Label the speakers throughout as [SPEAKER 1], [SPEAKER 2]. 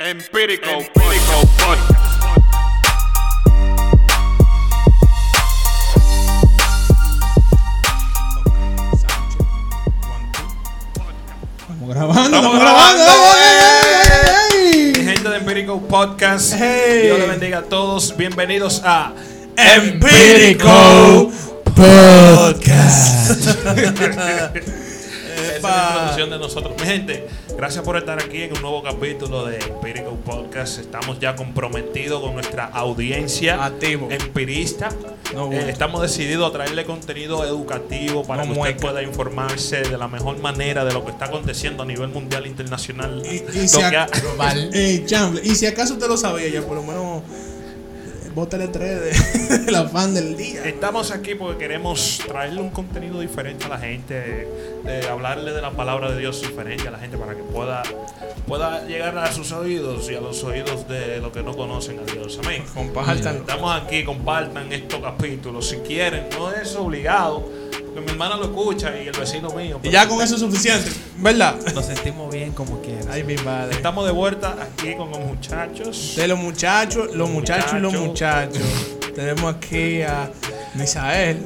[SPEAKER 1] Empírico, Empírico Podcast.
[SPEAKER 2] Estamos grabando,
[SPEAKER 1] Estamos grabando,
[SPEAKER 2] grabando.
[SPEAKER 1] ¡ey!
[SPEAKER 2] ¡Ey,
[SPEAKER 1] Mi
[SPEAKER 2] ey,
[SPEAKER 1] gente de Empírico Podcast,
[SPEAKER 2] Hey.
[SPEAKER 1] Dios le bendiga a todos. Bienvenidos a
[SPEAKER 2] Empírico Podcast.
[SPEAKER 1] Esa es la introducción de nosotros. Mi gente, gracias por estar aquí en un nuevo capítulo de Empírico Podcast. Estamos ya comprometidos con nuestra audiencia
[SPEAKER 2] Activo.
[SPEAKER 1] empirista.
[SPEAKER 2] No,
[SPEAKER 1] Eh, estamos decididos a traerle contenido educativo para
[SPEAKER 2] No
[SPEAKER 1] que usted
[SPEAKER 2] mueca.
[SPEAKER 1] pueda informarse de la mejor manera de lo que está aconteciendo a nivel mundial e internacional.
[SPEAKER 2] Y- si
[SPEAKER 1] que
[SPEAKER 2] ac-
[SPEAKER 1] ha-
[SPEAKER 3] Global.
[SPEAKER 2] Chamble, y si acaso usted lo sabía ya, por lo menos eh, bótale tres de, la fan del día.
[SPEAKER 1] Estamos aquí porque queremos traerle un contenido diferente a la gente, de hablarle de la palabra de Dios diferente a la gente para que pueda, pueda llegar a sus oídos y a los oídos de los que no conocen a Dios. Amén.
[SPEAKER 2] Compártanlo.
[SPEAKER 1] Estamos aquí, compartan estos capítulos si quieren, no es obligado, porque mi hermana lo escucha y el vecino mío.
[SPEAKER 2] Y ya con eso es suficiente, ¿verdad?
[SPEAKER 3] Nos sentimos bien como quieras.
[SPEAKER 2] Ay, mi madre.
[SPEAKER 1] Estamos de vuelta aquí con los muchachos.
[SPEAKER 2] De los muchachos, los muchachos y los
[SPEAKER 1] muchachos.
[SPEAKER 2] Tenemos aquí a Misael,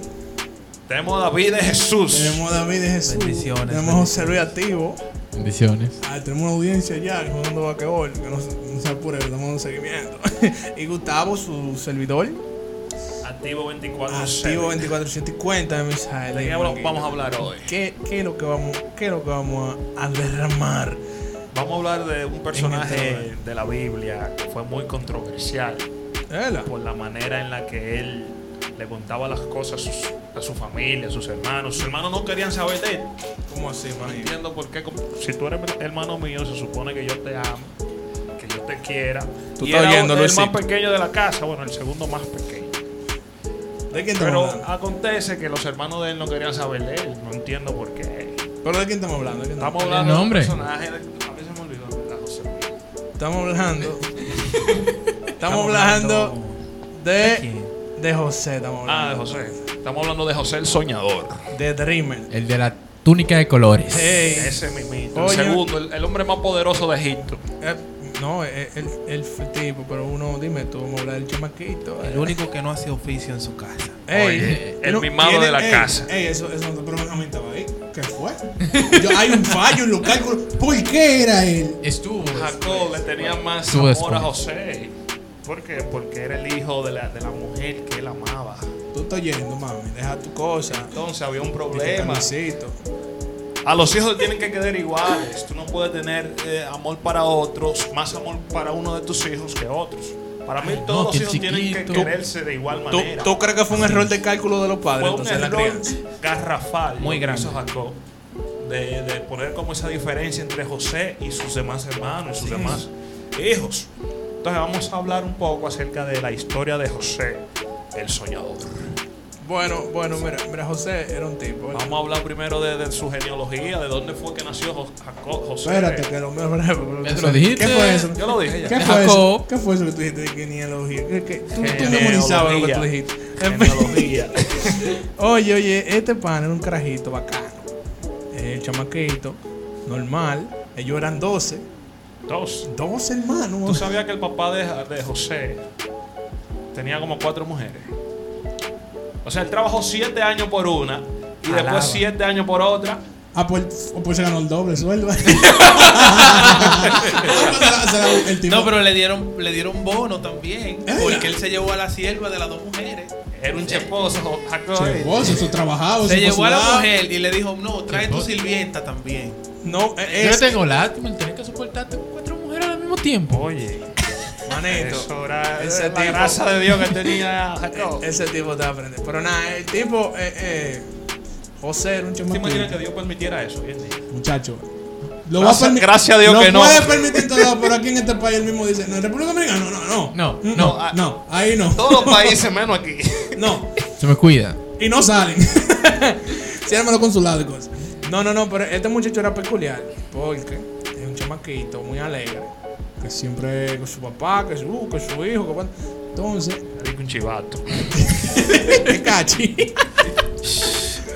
[SPEAKER 1] Tenemos a David de Jesús.
[SPEAKER 2] tenemos a David de Jesús,
[SPEAKER 3] Bendiciones,
[SPEAKER 2] tenemos a José Luis Activo,
[SPEAKER 3] Bendiciones.
[SPEAKER 2] ah, tenemos una audiencia ya jugando vaquebol, que no, se- no se apure, estamos en un seguimiento. y Gustavo, su servidor,
[SPEAKER 1] Activo 24.
[SPEAKER 2] activo 2450 de Misael.
[SPEAKER 1] ¿De qué vamos a hablar hoy?
[SPEAKER 2] ¿Qué, qué es lo que vamos, qué es lo que vamos a, derramar?
[SPEAKER 1] Vamos a hablar de un
[SPEAKER 2] este
[SPEAKER 1] personaje
[SPEAKER 2] lugar.
[SPEAKER 1] de la Biblia que fue muy controversial
[SPEAKER 2] ¿Verdad?
[SPEAKER 1] por la manera en la que él le contaba las cosas a, sus- a su familia, a sus hermanos. Sus hermanos no querían saber de él.
[SPEAKER 2] ¿Cómo así,
[SPEAKER 1] No entiendo por qué. Si tú eres hermano mío, se supone que yo te amo, que yo te quiera.
[SPEAKER 2] Tú
[SPEAKER 1] y
[SPEAKER 2] estás
[SPEAKER 1] era
[SPEAKER 2] oyendo,
[SPEAKER 1] el más pequeño de la casa, bueno, el segundo más pequeño.
[SPEAKER 2] ¿De quién estamos
[SPEAKER 1] Pero
[SPEAKER 2] hablando?
[SPEAKER 1] acontece que los hermanos de él no querían saber de él. No entiendo por qué.
[SPEAKER 2] ¿Pero de quién estamos hablando? ¿De quién
[SPEAKER 1] Estamos
[SPEAKER 3] ¿El
[SPEAKER 1] hablando de un personaje. A mí se me olvidó, ¿verdad, José?
[SPEAKER 2] Estamos hablando. estamos hablando de,
[SPEAKER 3] ¿De quién?
[SPEAKER 2] de José. Estamos
[SPEAKER 1] Ah, de. José. Estamos hablando de José el Soñador.
[SPEAKER 2] De Dreamer.
[SPEAKER 3] El de la túnica de colores.
[SPEAKER 2] Hey.
[SPEAKER 1] Ese mismito. El segundo, el, el hombre más poderoso de Egipto.
[SPEAKER 2] Eh, no, eh, él, él fue tipo, pero uno, dime tú, vamos a hablar del chamaquito.
[SPEAKER 3] El único que no hace oficio en su casa.
[SPEAKER 2] Ey,
[SPEAKER 1] Oye, el
[SPEAKER 2] no,
[SPEAKER 1] mimado
[SPEAKER 2] tiene-
[SPEAKER 1] de la
[SPEAKER 2] ey,
[SPEAKER 1] casa.
[SPEAKER 2] Ey, eso, eso no, pero Benjamín estaba ahí. ¿Qué fue? Yo, hay un fallo en los cálculos. ¿Por qué era él?
[SPEAKER 3] Estuvo.
[SPEAKER 1] Jacob le tenía más amor
[SPEAKER 3] después.
[SPEAKER 1] a José. ¿Por qué? Porque era el hijo de la, de la mujer que él amaba.
[SPEAKER 2] Tú estás yendo, mami. Deja tu cosa.
[SPEAKER 1] Entonces había un problema. A los hijos tienen que quedar iguales. Tú no puedes tener eh, amor para otros, más amor para uno de tus hijos que otros. Para mí
[SPEAKER 3] Ay,
[SPEAKER 1] todos
[SPEAKER 3] no,
[SPEAKER 1] los hijos tienen que quererse de igual
[SPEAKER 2] ¿Tú,
[SPEAKER 1] manera.
[SPEAKER 2] tú crees que fue un error de cálculo de los padres
[SPEAKER 1] Fue un
[SPEAKER 2] entonces en la
[SPEAKER 1] error garrafal
[SPEAKER 3] Muy grande.
[SPEAKER 1] Jacob de, de poner como esa diferencia entre José y sus demás hermanos y sus demás hijos. Entonces vamos a hablar un poco acerca de la historia de José, el soñador.
[SPEAKER 2] Bueno, bueno, mira, mira, José era un tipo. ¿verdad?
[SPEAKER 1] Vamos a hablar primero de, de su genealogía, de dónde fue que nació Jacob, José.
[SPEAKER 2] Espérate, que lo mío es breve. pero-
[SPEAKER 3] ¿Eso lo dijiste?
[SPEAKER 2] ¿Qué fue eso?
[SPEAKER 1] Yo lo dije ya.
[SPEAKER 2] ¿Qué fue eso? ¿Qué fue eso que tú dijiste de genealogía? ¿Qué, qué? Tú, tú
[SPEAKER 1] Genealogía.
[SPEAKER 2] memorizabas lo que tú dijiste.
[SPEAKER 1] Genealogía.
[SPEAKER 2] Oye, oye, este pan era un carajito bacano. El chamaquito, normal. Ellos eran 12.
[SPEAKER 1] Dos.
[SPEAKER 2] 12 hermanos.
[SPEAKER 1] ¿Tú sabías que el papá de, de José tenía como cuatro mujeres? O sea, él trabajó siete años por una y
[SPEAKER 3] Alaba.
[SPEAKER 1] después siete años por otra.
[SPEAKER 2] Ah, pues, o pues se ganó el doble sueldo.
[SPEAKER 4] No, pero le dieron, le dieron bono también.
[SPEAKER 2] Eh.
[SPEAKER 4] Porque él se llevó a la sierva de las dos mujeres.
[SPEAKER 1] Era un cheposo, Jacob.
[SPEAKER 2] Che, vos, eso trabajaba.
[SPEAKER 4] Se llevó a la mujer y le dijo, no, trae tu sirvienta también.
[SPEAKER 2] No, eh,
[SPEAKER 3] Yo
[SPEAKER 2] es,
[SPEAKER 3] tengo lástima el tener que soportarte con cuatro mujeres al mismo tiempo.
[SPEAKER 1] Oye,
[SPEAKER 2] manito.
[SPEAKER 1] eso era
[SPEAKER 2] ese
[SPEAKER 1] la
[SPEAKER 2] tipo-
[SPEAKER 1] grasa de Dios que tenía Jacob.
[SPEAKER 2] Ese tipo te va a aprender. Pero nada, el tipo, eh, eh, José era un
[SPEAKER 1] ¿Te imaginas que Dios permitiera eso hoy en día?
[SPEAKER 2] Muchacho. Lo
[SPEAKER 1] Gracias-
[SPEAKER 2] va a permi-
[SPEAKER 1] gracias a Dios
[SPEAKER 2] lo
[SPEAKER 1] que no.
[SPEAKER 2] puede permitir lados, pero aquí en este país él mismo dice, no, en República Dominicana, no, no, no.
[SPEAKER 3] No,
[SPEAKER 2] no,
[SPEAKER 3] no.
[SPEAKER 1] ah,
[SPEAKER 2] no, ahí no.
[SPEAKER 1] Todos los países menos aquí.
[SPEAKER 2] No,
[SPEAKER 3] Se me cuida.
[SPEAKER 2] y no salen. Ciérrame los consulados y cosas. No, no, no, pero este muchacho era peculiar, porque es un chamaquito muy alegre, que siempre con su papá, que su, que su hijo, que Entonces,
[SPEAKER 1] un chivato.
[SPEAKER 2] qué cachi.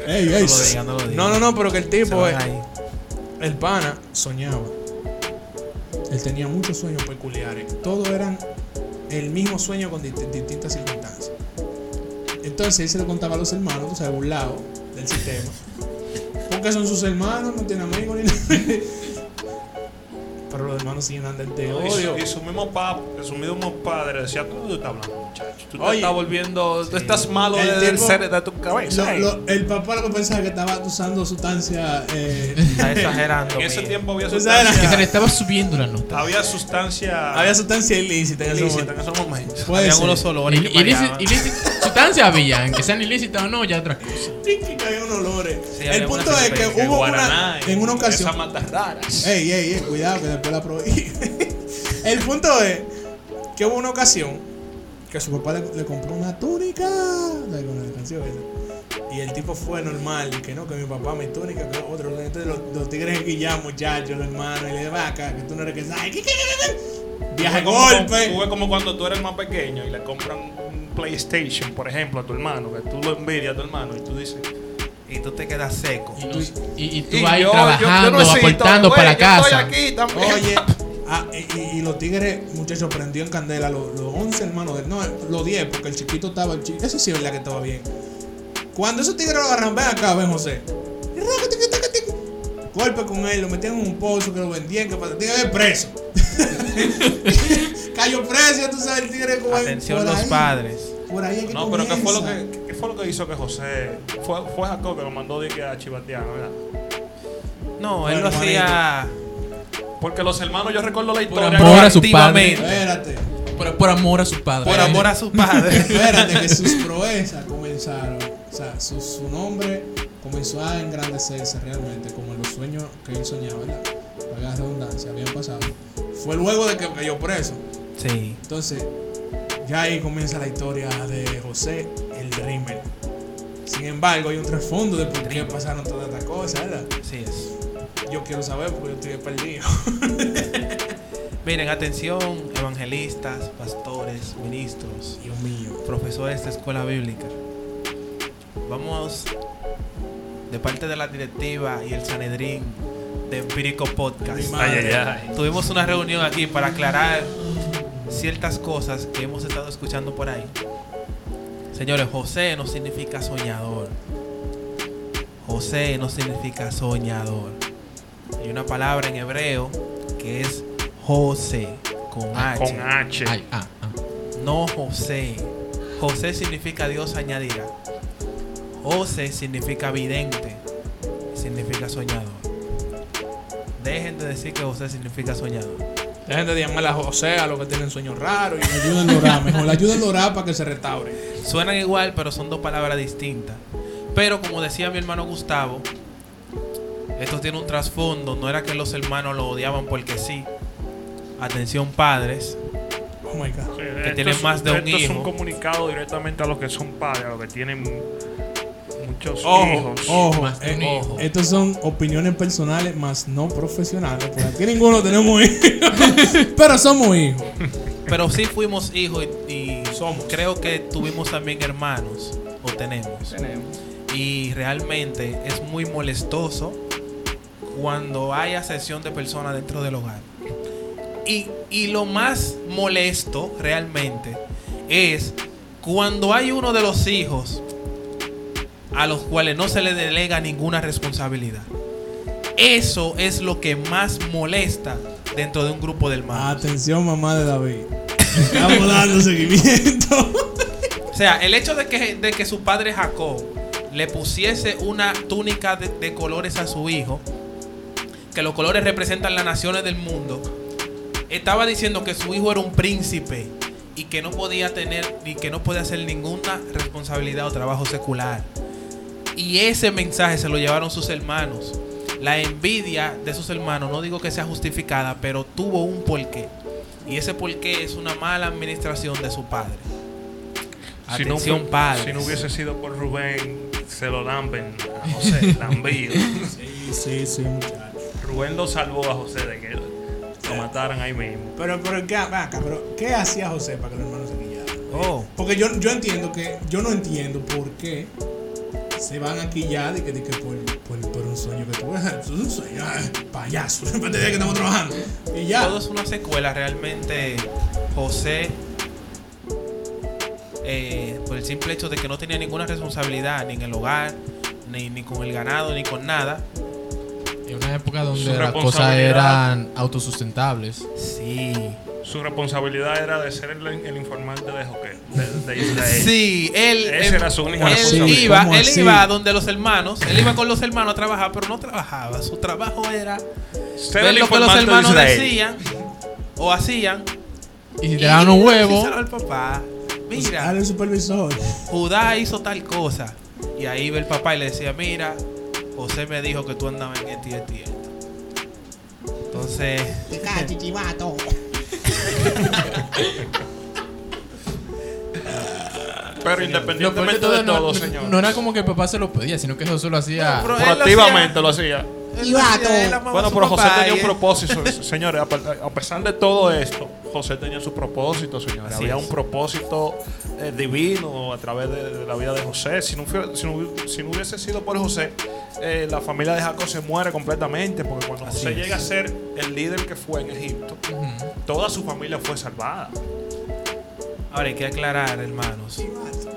[SPEAKER 2] ey, ey.
[SPEAKER 4] No lo digan, no lo digan.
[SPEAKER 2] No, no, no, pero que el tipo
[SPEAKER 4] ahí.
[SPEAKER 2] El pana soñaba. Él tenía muchos sueños peculiares. Todos eran el mismo sueño con dist- distintas circunstancias. Entonces él se lo contaba a los hermanos, o sea, burlado del sistema. Porque son sus hermanos, no tiene amigos ni nada. Pero los hermanos se llenan de de
[SPEAKER 1] Y su,
[SPEAKER 2] odio.
[SPEAKER 1] y su mismo pap, su mismo padre decía, tú no estás hablando, muchacho. Tú te
[SPEAKER 2] Oye.
[SPEAKER 1] estás volviendo, tú estás malo
[SPEAKER 2] El
[SPEAKER 1] del
[SPEAKER 2] tipo-
[SPEAKER 1] ser de tu cabeza.
[SPEAKER 2] Lo- lo- el papá lo que pensaba que estaba usando sustancia. Eh,
[SPEAKER 4] Está exagerando.
[SPEAKER 1] en ese tiempo había
[SPEAKER 2] sabes,
[SPEAKER 3] Que se le
[SPEAKER 1] sustancia,
[SPEAKER 3] estaba subiendo la nota.
[SPEAKER 1] había sustancia
[SPEAKER 2] había sustancia ilícita en ese
[SPEAKER 1] ilícita en
[SPEAKER 2] momento. Puede
[SPEAKER 4] Habían
[SPEAKER 2] ser.
[SPEAKER 4] unos olores que
[SPEAKER 3] Sustancias había, en que sean ilícitas o no, ya otra cosa.
[SPEAKER 2] Sí, que había unos olores.
[SPEAKER 4] Sí,
[SPEAKER 2] el punto es que hubo
[SPEAKER 1] Guaraná,
[SPEAKER 2] una. En una ocasión.
[SPEAKER 1] Esas matas raras.
[SPEAKER 2] Ey, ey, ey, cuidado que después la prohibí. el punto es que hubo una ocasión que su papá le, le compró una túnica. ¿Sabes con la canción esa? Y el tipo fue normal, y que no, que mi papá, mi túnica, que otro. Entonces los, los tigres guillan, muchachos, los hermanos, y le dicen, "Va acá, que tú no eres que sabes. ¿Qué, qué, qué, qué? Viaje golpe.
[SPEAKER 1] fue como cuando tú eres más pequeño y le compran un PlayStation, por ejemplo, a tu hermano, que tú lo envidias a tu hermano y tú dices,
[SPEAKER 4] Y tú te quedas seco.
[SPEAKER 3] Y, los- y- y tú
[SPEAKER 1] "Y
[SPEAKER 3] vas ahí
[SPEAKER 1] yo- yo-
[SPEAKER 3] trabajando, aportando
[SPEAKER 1] güey,
[SPEAKER 3] para
[SPEAKER 1] estoy
[SPEAKER 3] casa.
[SPEAKER 1] aquí también".
[SPEAKER 2] Oye, ah, y, los tigres, muchachos, prendió en candela los, los 11 hermanos de No, los 10, porque el chiquito estaba. El chi- Eso sí es verdad que estaba bien. Cuando esos tigres lo agarran, ven acá, ven José. Golpe con él, lo metían en un pozo que lo vendían, que para tigre preso. Cayó preso, tú sabes, el tigre como ahí,
[SPEAKER 4] Atención
[SPEAKER 2] por
[SPEAKER 4] los
[SPEAKER 2] ahí,
[SPEAKER 4] padres.
[SPEAKER 2] Por ahí es que
[SPEAKER 1] No, pero ¿qué fue, lo que, qué fue lo que hizo que José. Fue, fue Jacob que lo mandó de a chivatear, ¿verdad?
[SPEAKER 4] No, él lo hacía.
[SPEAKER 1] Porque los hermanos, yo recuerdo la
[SPEAKER 3] Por
[SPEAKER 1] historia.
[SPEAKER 3] amor a su
[SPEAKER 4] Activamente.
[SPEAKER 3] padre.
[SPEAKER 2] Espérate,
[SPEAKER 3] Por, por amor a su padre.
[SPEAKER 4] Por amor a sus padres.
[SPEAKER 2] espérate, que sus proezas comenzaron. O sea, su, su nombre comenzó a engrandecerse realmente, como en los sueños que él soñaba, ¿verdad? La redundancia, habían pasado. Fue luego de que cayó preso.
[SPEAKER 4] Sí.
[SPEAKER 2] Entonces, ya ahí comienza la historia de José el Dreamer. Sin embargo, hay un trasfondo de por qué pasaron todas estas cosas, ¿verdad?
[SPEAKER 4] Así es.
[SPEAKER 2] Yo quiero saber porque yo estoy perdido.
[SPEAKER 4] Miren, atención, evangelistas, pastores, ministros,
[SPEAKER 2] Dios mío.
[SPEAKER 4] profesores de escuela bíblica. Vamos de parte de la directiva y el Sanedrín de Empírico Podcast.
[SPEAKER 1] Ay.
[SPEAKER 4] Tuvimos una reunión aquí para aclarar ciertas cosas que hemos estado escuchando por ahí. Señores, José no significa soñador. José no significa soñador. Hay una palabra en hebreo que es José con H.
[SPEAKER 1] Con H.
[SPEAKER 3] Ay, ah, ah.
[SPEAKER 4] No José. José significa Dios añadirá. José significa vidente. Significa soñador. Dejen de decir que José significa soñador.
[SPEAKER 2] Dejen de llamar a José a los que tienen sueños raros y ayúdenlo a orar. Mejor ayúdenlo a orar para que se restaure.
[SPEAKER 4] Suenan igual, pero son dos palabras distintas. Pero como decía mi hermano Gustavo, esto tiene un trasfondo. No era que los hermanos lo odiaban porque sí. Atención padres.
[SPEAKER 2] Oh my God.
[SPEAKER 4] Que
[SPEAKER 1] esto
[SPEAKER 4] tienen
[SPEAKER 1] es-
[SPEAKER 4] más de un
[SPEAKER 1] esto es un
[SPEAKER 4] hijo.
[SPEAKER 1] comunicado directamente a los que son padres, a los que tienen muchos
[SPEAKER 2] Ojo,
[SPEAKER 1] hijos.
[SPEAKER 2] ojo,
[SPEAKER 3] Más de un
[SPEAKER 2] eh,
[SPEAKER 3] hijo.
[SPEAKER 2] Estos son opiniones personales, más no profesionales. Porque aquí ninguno tenemos hijos. Pero somos hijos.
[SPEAKER 4] Pero sí fuimos hijos y, y
[SPEAKER 2] Somos.
[SPEAKER 4] creo que tuvimos también hermanos. O tenemos. Y realmente es muy molestoso cuando haya sesión de personas dentro del hogar. Y, y lo más molesto realmente es cuando hay uno de los hijos a los cuales no se le delega ninguna responsabilidad. Eso es lo que más molesta dentro de un grupo de hermanos.
[SPEAKER 2] Atención, mamá de David. Estamos dando seguimiento.
[SPEAKER 4] O sea, el hecho de que, de que su padre Jacob le pusiese una túnica de, de colores a su hijo, que los colores representan las naciones del mundo, estaba diciendo que su hijo era un príncipe y que no podía tener ni que no podía hacer ninguna responsabilidad o trabajo secular. Y ese mensaje se lo llevaron sus hermanos. La envidia de sus hermanos, no digo que sea justificada, pero tuvo un porqué. Y ese porqué es una mala administración de su padre.
[SPEAKER 1] Si no,
[SPEAKER 4] Atención, padres.
[SPEAKER 1] si no hubiese sido por Rubén, se lo lamben a José, lambido.
[SPEAKER 2] Sí, sí, sí, muchachos.
[SPEAKER 1] Rubén lo salvó a José de que lo mataran ahí mismo.
[SPEAKER 2] Pero, pero, ¿qué, acá, pero, ¿qué hacía José para que los hermanos se quillaran?
[SPEAKER 4] Oh,
[SPEAKER 2] Porque yo, yo entiendo que, yo no entiendo por qué se van a quillar de que, de que por, por, por un sueño que tuve. Eso es un sueño, ah, payaso. Después de que estamos trabajando. Y ya.
[SPEAKER 4] Todo es una secuela, realmente. José, eh, por el simple hecho de que no tenía ninguna responsabilidad ni en el hogar, ni, ni con el ganado, ni con nada.
[SPEAKER 3] En una época donde las cosas eran autosustentables.
[SPEAKER 4] Sí.
[SPEAKER 1] Su responsabilidad era de ser el, el informante de, Joque- de, de Israel.
[SPEAKER 4] Sí, él,
[SPEAKER 1] Esa
[SPEAKER 4] él-
[SPEAKER 1] era su única
[SPEAKER 4] él iba,
[SPEAKER 2] ¿Cómo
[SPEAKER 4] él
[SPEAKER 2] así?
[SPEAKER 4] iba donde los hermanos, él iba con los hermanos a trabajar, pero no trabajaba. Su trabajo era
[SPEAKER 1] Ser
[SPEAKER 4] ver
[SPEAKER 1] el
[SPEAKER 4] lo que los
[SPEAKER 1] de
[SPEAKER 4] hermanos decían o hacían.
[SPEAKER 3] Y si te daban un huevo,
[SPEAKER 4] al papá. Mira,
[SPEAKER 2] Dale el supervisor.
[SPEAKER 4] Judá hizo tal cosa. Y ahí iba el papá y le decía, mira, José me dijo que tú andabas en este y este y esto. Entonces,
[SPEAKER 1] Pero independientemente de
[SPEAKER 3] no,
[SPEAKER 1] todo,
[SPEAKER 3] no-
[SPEAKER 1] señor.
[SPEAKER 3] no era como que el papá se lo pedía, sino que José lo hacía.
[SPEAKER 1] Proactivamente
[SPEAKER 4] hacía-
[SPEAKER 1] lo hacía.
[SPEAKER 4] Amaba a
[SPEAKER 1] Bueno, pero José
[SPEAKER 4] papá
[SPEAKER 1] tenía
[SPEAKER 4] y
[SPEAKER 1] un propósito, señores. A pe- a pesar de todo esto, José tenía su propósito, señores.
[SPEAKER 4] Así
[SPEAKER 1] Había
[SPEAKER 4] es.
[SPEAKER 1] un propósito eh, divino a través de, de la vida de José. Si no, fue- si no, si no hubiese sido por José, eh, la familia de Jacob se muere completamente. Porque cuando
[SPEAKER 4] Así
[SPEAKER 1] José
[SPEAKER 4] es.
[SPEAKER 1] llega a ser el líder que fue en Egipto, toda su familia fue salvada.
[SPEAKER 4] Ahora hay que aclarar, hermanos,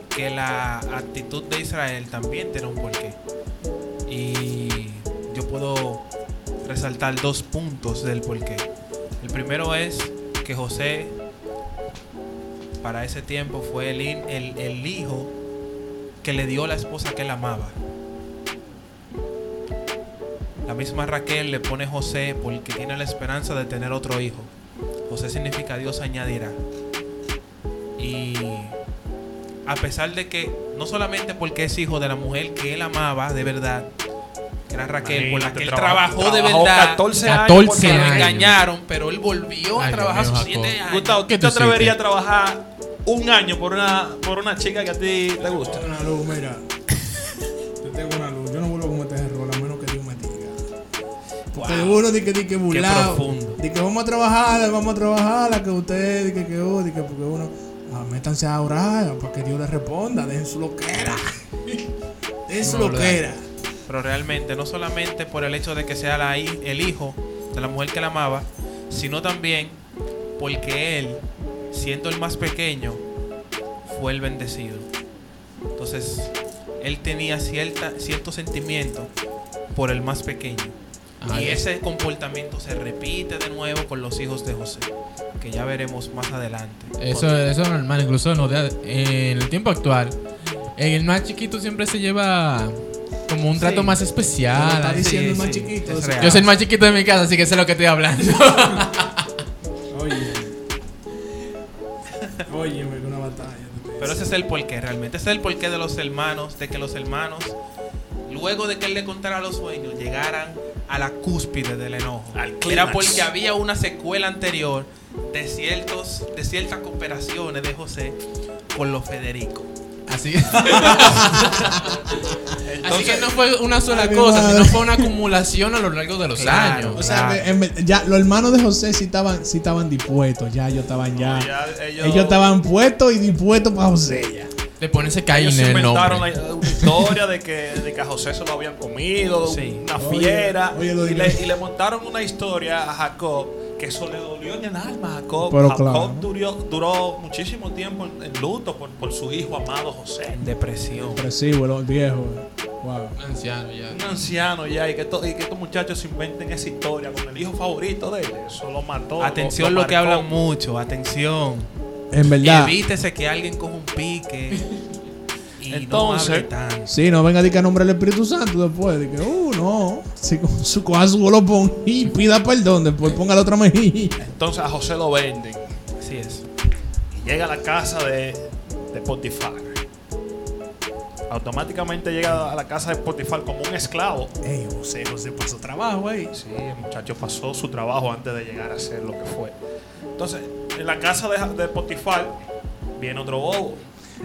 [SPEAKER 4] que la actitud de Israel también tiene un porqué. Y yo puedo resaltar dos puntos del porqué. El primero es que José, para ese tiempo, fue el, hijo que le dio la esposa que él amaba. La misma Raquel le pone José porque tiene la esperanza de tener otro hijo. José significa Dios añadirá. Y a pesar de que, no solamente porque es hijo de la mujer que él amaba de verdad, era Raquel, por la que él
[SPEAKER 1] trabajó-
[SPEAKER 4] trabajó de verdad,
[SPEAKER 1] 14
[SPEAKER 3] 14
[SPEAKER 1] años.
[SPEAKER 4] que lo
[SPEAKER 3] años.
[SPEAKER 4] engañaron, pero él volvió a trabajar
[SPEAKER 3] Dios
[SPEAKER 4] sus
[SPEAKER 3] mío,
[SPEAKER 4] siete
[SPEAKER 3] Jacob.
[SPEAKER 4] años.
[SPEAKER 1] Gustavo,
[SPEAKER 3] ¿Qué
[SPEAKER 1] ¿tú te atreverías a trabajar un año por una, por una chica que a ti te gusta?
[SPEAKER 2] Una luz, mira. Yo tengo una luz. Yo no vuelvo a cometer ese error a menos que Dios me diga. Uno dice que, di que burlado.
[SPEAKER 4] profundo.
[SPEAKER 2] Di que vamos a trabajar, vamos a trabajar, que usted, di que, que, oh, di que porque uno. Ah, métanse a orar para que Dios les responda. Dejen su loquera. Dejen su loquera.
[SPEAKER 4] Pero realmente, no solamente por el hecho de que sea la, el hijo de la mujer que la amaba, sino también porque él, siendo el más pequeño, fue el bendecido. Entonces, él tenía cierta, cierto sentimiento por el más pequeño. Y ese comportamiento se repite de nuevo con los hijos de José, que ya veremos más adelante.
[SPEAKER 3] Eso, eso es normal, incluso en el tiempo actual. El más chiquito siempre se lleva como un trato
[SPEAKER 4] Sí.
[SPEAKER 3] más especial.
[SPEAKER 2] está diciendo el
[SPEAKER 4] sí,
[SPEAKER 2] más
[SPEAKER 4] sí,
[SPEAKER 2] chiquito.
[SPEAKER 4] es
[SPEAKER 2] o sea,
[SPEAKER 4] real.
[SPEAKER 3] Yo soy el más chiquito de mi casa, así que sé lo que estoy hablando.
[SPEAKER 2] Oye. Oye, me una batalla.
[SPEAKER 4] Pero ese es el porqué, realmente. Ese es el porqué de los hermanos, de que los hermanos, luego de que él le contara los sueños, llegaran a la cúspide del enojo.
[SPEAKER 1] Al
[SPEAKER 4] Era porque había una secuela anterior de, ciertos, de ciertas cooperaciones de José con los Federico.
[SPEAKER 3] Así, que no fue una sola
[SPEAKER 2] Ay,
[SPEAKER 3] cosa,
[SPEAKER 2] madre.
[SPEAKER 3] sino fue una acumulación a lo largo de los
[SPEAKER 4] Claro.
[SPEAKER 3] años.
[SPEAKER 2] O sea,
[SPEAKER 4] Claro.
[SPEAKER 2] ya los hermanos de José sí estaban, sí estaban dispuestos, ya ellos estaban ya.
[SPEAKER 1] ya ellos,
[SPEAKER 2] ellos, estaban puestos y dispuestos para José ya.
[SPEAKER 3] Le pones Caín
[SPEAKER 1] ellos
[SPEAKER 3] en el
[SPEAKER 1] inventaron
[SPEAKER 3] nombre.
[SPEAKER 1] la, una historia de que, de que a José se lo habían comido,
[SPEAKER 4] Sí.
[SPEAKER 1] una fiera,
[SPEAKER 2] oye, lo
[SPEAKER 1] y, le, y le montaron una historia a Jacob que eso le dolió en el alma a Jacob.
[SPEAKER 2] Pero
[SPEAKER 1] Jacob
[SPEAKER 2] claro.
[SPEAKER 1] duró, duró muchísimo tiempo en, en luto por, por su hijo amado José.
[SPEAKER 4] En depresión.
[SPEAKER 2] Depresivo, los viejos. Wow.
[SPEAKER 3] Un anciano ya.
[SPEAKER 1] Un anciano ya, y que, to- y que estos muchachos se inventen esa historia con el hijo favorito de él. Eso lo mató.
[SPEAKER 4] Atención lo, que hablan mucho, atención.
[SPEAKER 2] En verdad.
[SPEAKER 4] Evítese que alguien coja un pique. Y
[SPEAKER 1] Entonces-
[SPEAKER 4] no hable tanto.
[SPEAKER 2] Sí, no venga a decir que nombre del Espíritu Santo después. De que, uh, no. Si con su coja su bolopón y pida perdón, después ponga la otra mejilla.
[SPEAKER 1] Entonces a José lo venden.
[SPEAKER 4] Así es.
[SPEAKER 1] Y llega a la casa de, de Potifar. Automáticamente llega a la casa de Potifar como un esclavo.
[SPEAKER 2] Ey, José, José pasó trabajo ahí.
[SPEAKER 1] Sí, el muchacho pasó su trabajo antes de llegar a ser lo que fue. Entonces, en la casa de, de Potifar viene otro bobo.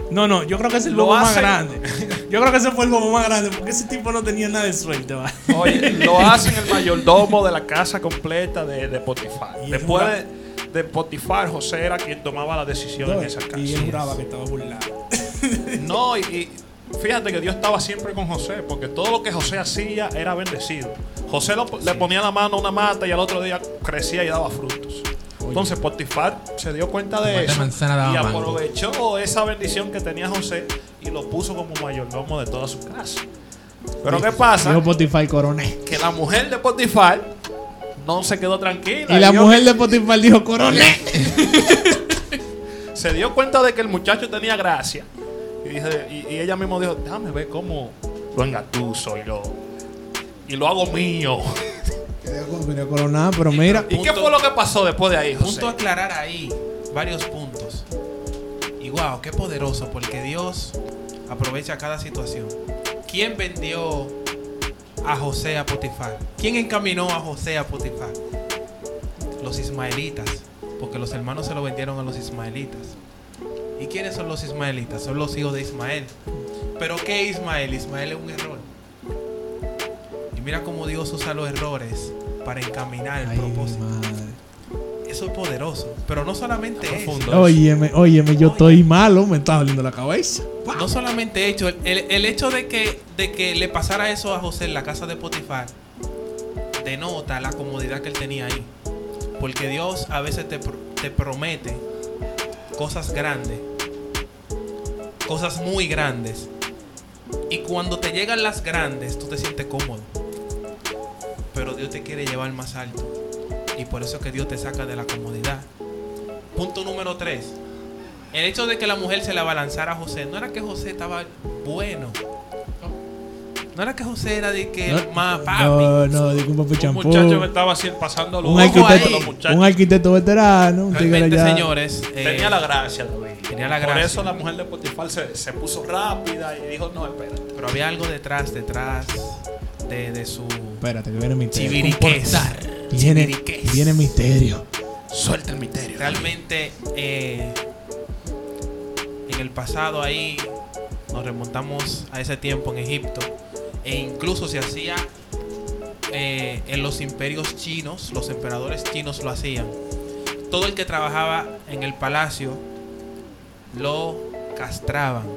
[SPEAKER 2] No, no, yo creo que ese es el
[SPEAKER 1] Lo
[SPEAKER 2] bobo más grande. Yo creo que ese fue el bobo más grande porque ese tipo no tenía nada de suerte, va.
[SPEAKER 1] Oye, lo hacen el mayordomo de la casa completa de, de Potifar.
[SPEAKER 2] Y
[SPEAKER 1] Después de, de Potifar, José era quien tomaba la decisión en esa casa.
[SPEAKER 2] Y él juraba que estaba burlado.
[SPEAKER 1] No, y, y fíjate que Dios estaba siempre con José, porque todo lo que José hacía era bendecido. José lo- le ponía la mano a una mata y al otro día crecía y daba frutos. Entonces Potifar se dio cuenta de eso y
[SPEAKER 3] mango.
[SPEAKER 1] aprovechó esa bendición que tenía José y lo puso como mayordomo de toda su casa. Pero ¿qué pasa?
[SPEAKER 2] Dijo Spotify coroné.
[SPEAKER 1] Que la mujer de Potifar no se quedó tranquila.
[SPEAKER 2] Y la mujer de Spotify dijo coroné.
[SPEAKER 1] se dio cuenta de que el muchacho tenía gracia. Y, dice- y- y ella misma dijo, déjame ver cómo lo engatuso y lo, y lo hago mío.
[SPEAKER 2] Pero mira.
[SPEAKER 1] ¿Y qué fue lo que pasó después de ahí, José?
[SPEAKER 4] Punto a aclarar ahí varios puntos. Y wow, qué poderoso, porque Dios aprovecha cada situación. ¿Quién vendió a José a Potifar? ¿Quién encaminó a José a Potifar? Los ismaelitas, porque los hermanos se lo vendieron a los ismaelitas. ¿Y quiénes son los ismaelitas? Son los hijos de Ismael. ¿Pero qué Ismael? Ismael es un error. Y mira cómo Dios usa los errores para encaminar el
[SPEAKER 2] Ay,
[SPEAKER 4] propósito.
[SPEAKER 2] madre.
[SPEAKER 4] Eso es poderoso. Pero no solamente eso.
[SPEAKER 2] Óyeme, óyeme, yo estoy malo, me está doliendo la cabeza.
[SPEAKER 4] No solamente hecho. El, el- el hecho de que, de que le pasara eso a José en la casa de Potifar denota la comodidad que él tenía ahí. Porque Dios a veces te promete cosas grandes. Cosas muy grandes. Y cuando te llegan las grandes, tú te sientes cómodo. Pero Dios te quiere llevar más alto. Y por eso es que Dios te saca de la comodidad. Punto número 3. El hecho de que la mujer se le abalanzara a José, no era que José estaba bueno. No era que José era de que el más papi.
[SPEAKER 2] No, no, digo un papi
[SPEAKER 1] Un
[SPEAKER 2] champú.
[SPEAKER 1] muchacho que estaba así pasando
[SPEAKER 2] Un
[SPEAKER 1] los
[SPEAKER 4] Ojo
[SPEAKER 2] arquitecto,
[SPEAKER 4] ahí.
[SPEAKER 1] los muchachos.
[SPEAKER 2] un arquitecto veterano, un
[SPEAKER 4] Realmente,
[SPEAKER 2] allá.
[SPEAKER 4] señores, eh,
[SPEAKER 1] Tenía la gracia, David.
[SPEAKER 4] tenía la
[SPEAKER 1] Por
[SPEAKER 4] gracia.
[SPEAKER 1] eso la mujer de Potifar se, se puso rápida y dijo, no, espérate.
[SPEAKER 4] pero había algo detrás, detrás de, de su
[SPEAKER 2] Espérate, que viene misterio. Viene, viene misterio.
[SPEAKER 1] Suelta el misterio.
[SPEAKER 4] Realmente, eh, en el pasado ahí nos remontamos a ese tiempo en Egipto e incluso se hacía eh, en los imperios chinos, los emperadores chinos lo hacían. Todo el que trabajaba en el palacio lo castraban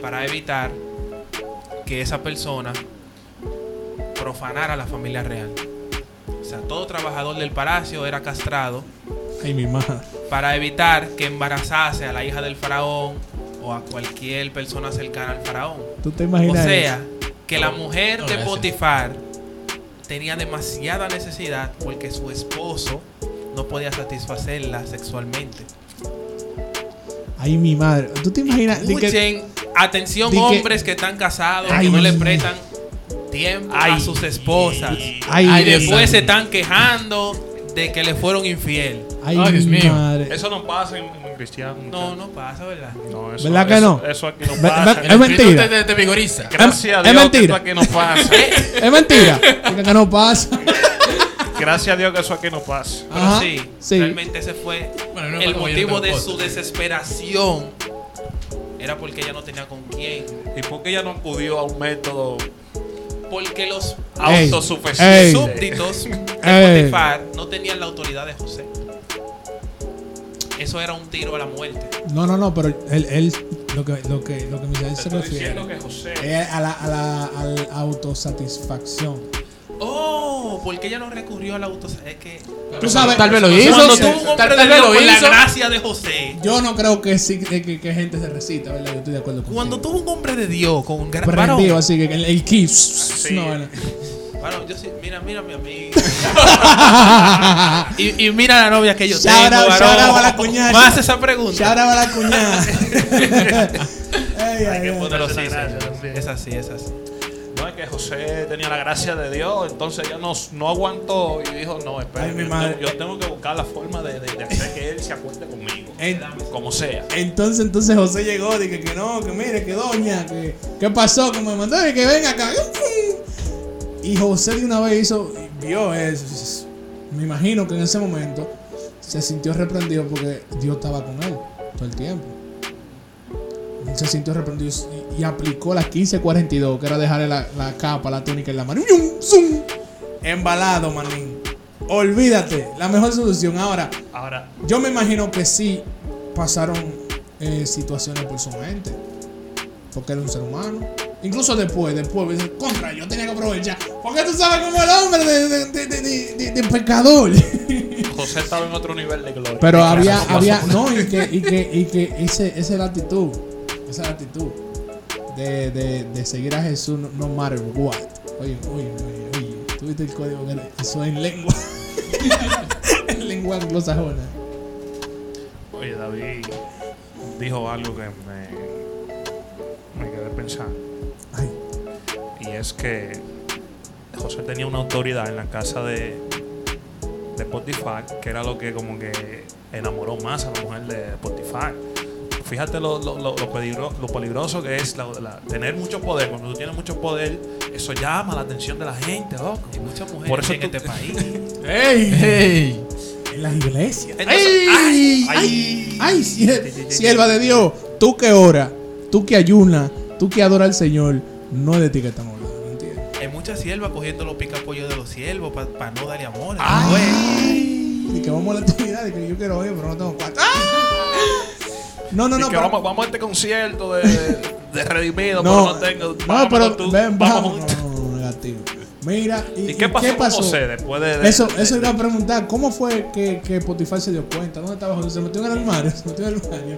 [SPEAKER 4] para evitar que esa persona profanara la familia real. O sea, todo trabajador del palacio era castrado
[SPEAKER 2] Ay, mi madre.
[SPEAKER 4] para evitar que embarazase a la hija del faraón o a cualquier persona cercana al faraón.
[SPEAKER 2] ¿Tú te
[SPEAKER 4] O
[SPEAKER 2] imaginas?
[SPEAKER 4] sea,
[SPEAKER 2] eso?
[SPEAKER 4] que la mujer
[SPEAKER 3] no,
[SPEAKER 4] de
[SPEAKER 3] gracias.
[SPEAKER 4] Potifar tenía demasiada necesidad porque su esposo no podía satisfacerla sexualmente.
[SPEAKER 2] Ay, mi madre. ¿Tú te imaginas? Que-
[SPEAKER 4] Escuchen, atención
[SPEAKER 2] que-
[SPEAKER 4] hombres que están casados,
[SPEAKER 2] Ay.
[SPEAKER 4] que no le prestan tiempo a
[SPEAKER 1] Ay.
[SPEAKER 4] sus esposas.
[SPEAKER 2] Ay,
[SPEAKER 4] y después se están quejando de que le fueron infiel.
[SPEAKER 2] Ay,
[SPEAKER 3] Ay, Dios mío.
[SPEAKER 2] madre.
[SPEAKER 1] Eso no pasa en, en cristiano.
[SPEAKER 4] No, no pasa, ¿verdad?
[SPEAKER 1] No, eso,
[SPEAKER 2] ¿Verdad que
[SPEAKER 1] eso-
[SPEAKER 2] no?
[SPEAKER 1] Eso aquí no pasa.
[SPEAKER 2] Es mentira.
[SPEAKER 3] Te, te, te vigoriza.
[SPEAKER 1] Gracias a
[SPEAKER 2] Es
[SPEAKER 1] Dios que
[SPEAKER 2] mentira.
[SPEAKER 1] eso aquí no pasa.
[SPEAKER 2] Es mentira. Que no pasa.
[SPEAKER 1] Gracias a Dios que eso aquí no pasa.
[SPEAKER 4] Pero
[SPEAKER 2] Ajá,
[SPEAKER 4] sí,
[SPEAKER 2] sí.
[SPEAKER 4] realmente ese fue
[SPEAKER 3] Bueno, no
[SPEAKER 4] el motivo de su desesperación. Era porque ella no tenía con quién.
[SPEAKER 1] ¿Y por qué ella no acudió a un método
[SPEAKER 4] Porque los
[SPEAKER 2] Ey,
[SPEAKER 1] autosuficiente?
[SPEAKER 2] ey.
[SPEAKER 4] súbditos de. Potifar no tenían la autoridad de José. Eso era un tiro a la muerte.
[SPEAKER 2] No, no, no, pero él, él lo que, lo que, lo que Misael se refiere
[SPEAKER 1] que José.
[SPEAKER 2] a la, a la, a la autosatisfacción.
[SPEAKER 4] Oh, porque ella no recurrió a la auto. Es que
[SPEAKER 2] Tú sabes,
[SPEAKER 3] Tal vez lo hizo.
[SPEAKER 4] cuando
[SPEAKER 2] tú-
[SPEAKER 4] tuvo un hombre
[SPEAKER 3] Tal, vez
[SPEAKER 4] Dios
[SPEAKER 3] lo
[SPEAKER 4] con la
[SPEAKER 3] hizo.
[SPEAKER 4] gracia de José.
[SPEAKER 2] Yo no creo que sí que, que, que gente se recita, ¿verdad? Yo estoy de acuerdo contigo.
[SPEAKER 4] Cuando tuvo un hombre de Dios con un gran
[SPEAKER 2] Prendido,
[SPEAKER 4] varón.
[SPEAKER 2] así que el, el key.
[SPEAKER 1] Sí.
[SPEAKER 2] No, bueno.
[SPEAKER 4] Bueno, yo sí, mira, mírame a mí. y, y mira la novia que yo
[SPEAKER 2] Shout
[SPEAKER 4] tengo,
[SPEAKER 2] out, shout out a la cuñada.
[SPEAKER 4] Más esa pregunta.
[SPEAKER 2] Shout out a la cuñada. Ay, ay, ay.
[SPEAKER 4] Es así, es así.
[SPEAKER 1] Que José tenía la gracia de Dios, entonces ella no, no aguantó y dijo, no, espera,
[SPEAKER 2] Ay, mi
[SPEAKER 1] yo,
[SPEAKER 2] madre.
[SPEAKER 1] tengo, yo tengo que buscar la forma de, de- de hacer que él se acuerde conmigo,
[SPEAKER 2] En-
[SPEAKER 1] como sea.
[SPEAKER 2] Entonces, entonces José llegó, dije que no, que mire, que doña, que qué pasó, que me mandó y que venga acá. Y José de una vez hizo, vio eso. Me imagino que en ese momento se sintió reprendido porque Dios estaba con él todo el tiempo. Se sintió reprendido y, aplicó la 1542, que era dejarle la, la capa, la túnica en la mano. ¡Yum! ¡Zum! Embalado, manín. Olvídate, la mejor solución. Ahora,
[SPEAKER 1] Ahora,
[SPEAKER 2] yo me imagino que sí pasaron eh, situaciones por su mente. porque era un ser humano. Incluso después, después, contra, yo tenía que aprovechar. Porque tú sabes como el hombre de, de, de, pecador.
[SPEAKER 1] José estaba en otro nivel de gloria.
[SPEAKER 2] Pero había, había, no, y que, y que, y que ese, esa es la actitud, esa es la actitud de, de, de seguir a Jesús no, matter what. Oye, oye, oye, oye, tú viste el código que eso es en lengua, en lengua anglosajona.
[SPEAKER 1] Oye, David dijo algo que me, me quedé pensando.
[SPEAKER 2] Ay,
[SPEAKER 1] Y es que José tenía una autoridad en la casa de, de Spotify, que era lo que como que enamoró más a la mujer de Spotify. Fíjate lo, lo, lo, lo peligro- lo peligroso que es la- la- tener mucho poder. Cuando tú tienes mucho poder, eso llama la atención de la gente, loco.
[SPEAKER 4] Hay muchas mujeres
[SPEAKER 1] Por eso
[SPEAKER 4] en
[SPEAKER 1] tú-
[SPEAKER 4] este país.
[SPEAKER 2] ¡Ey!
[SPEAKER 3] ¡Hey!
[SPEAKER 2] En las iglesias.
[SPEAKER 1] Entonces,
[SPEAKER 2] ¡Ay!
[SPEAKER 1] ay,
[SPEAKER 2] ¡Ay! ¡Ay! sie- Sierva de Dios, tú que ora, tú que ayuna, tú que adora al Señor, no es de ti que estamos hablando, ¿me entiendes?
[SPEAKER 4] Hay muchas siervas cogiendo los picapollos de los siervos para no darle amor.
[SPEAKER 2] ¡Ay! Y que vamos a la actividad, y que yo quiero oír, pero no tengo cuatro. No, no, no,
[SPEAKER 1] que
[SPEAKER 2] pero-
[SPEAKER 1] vamos, vamos a este concierto de, de, Redimido,
[SPEAKER 2] No,
[SPEAKER 1] pero no tengo.
[SPEAKER 2] no, pero
[SPEAKER 1] tú,
[SPEAKER 2] ven,
[SPEAKER 1] vamos.
[SPEAKER 2] No, no, no, negativo. Mira, ¿y,
[SPEAKER 1] ¿Y qué pasó, con José después de, de-
[SPEAKER 2] Eso,
[SPEAKER 1] de-
[SPEAKER 2] eso
[SPEAKER 1] de-
[SPEAKER 2] iba a preguntar, ¿cómo fue que, que Spotify se dio cuenta? ¿Dónde estaba José? Se metió en el armario, se metió en el baño,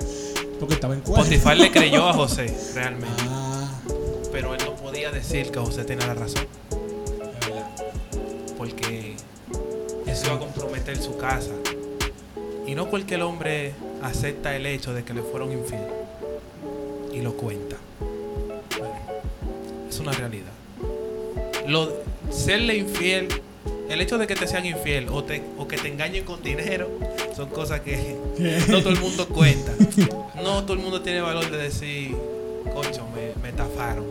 [SPEAKER 2] porque estaba en cuenta.
[SPEAKER 4] Spotify le creyó a José, realmente.
[SPEAKER 2] Ah,
[SPEAKER 4] Pero él no podía decir que José tenía la razón.
[SPEAKER 2] es verdad.
[SPEAKER 4] Porque eso iba a comprometer su casa. Y no cualquier hombre acepta el hecho de que le fueron infiel. Y lo cuenta. Es una realidad. Lo, serle infiel, el hecho de que te sean infiel o, te, o que te engañen con dinero, son cosas que no todo el mundo cuenta. No todo el mundo tiene valor de decir, concho, me, me estafaron.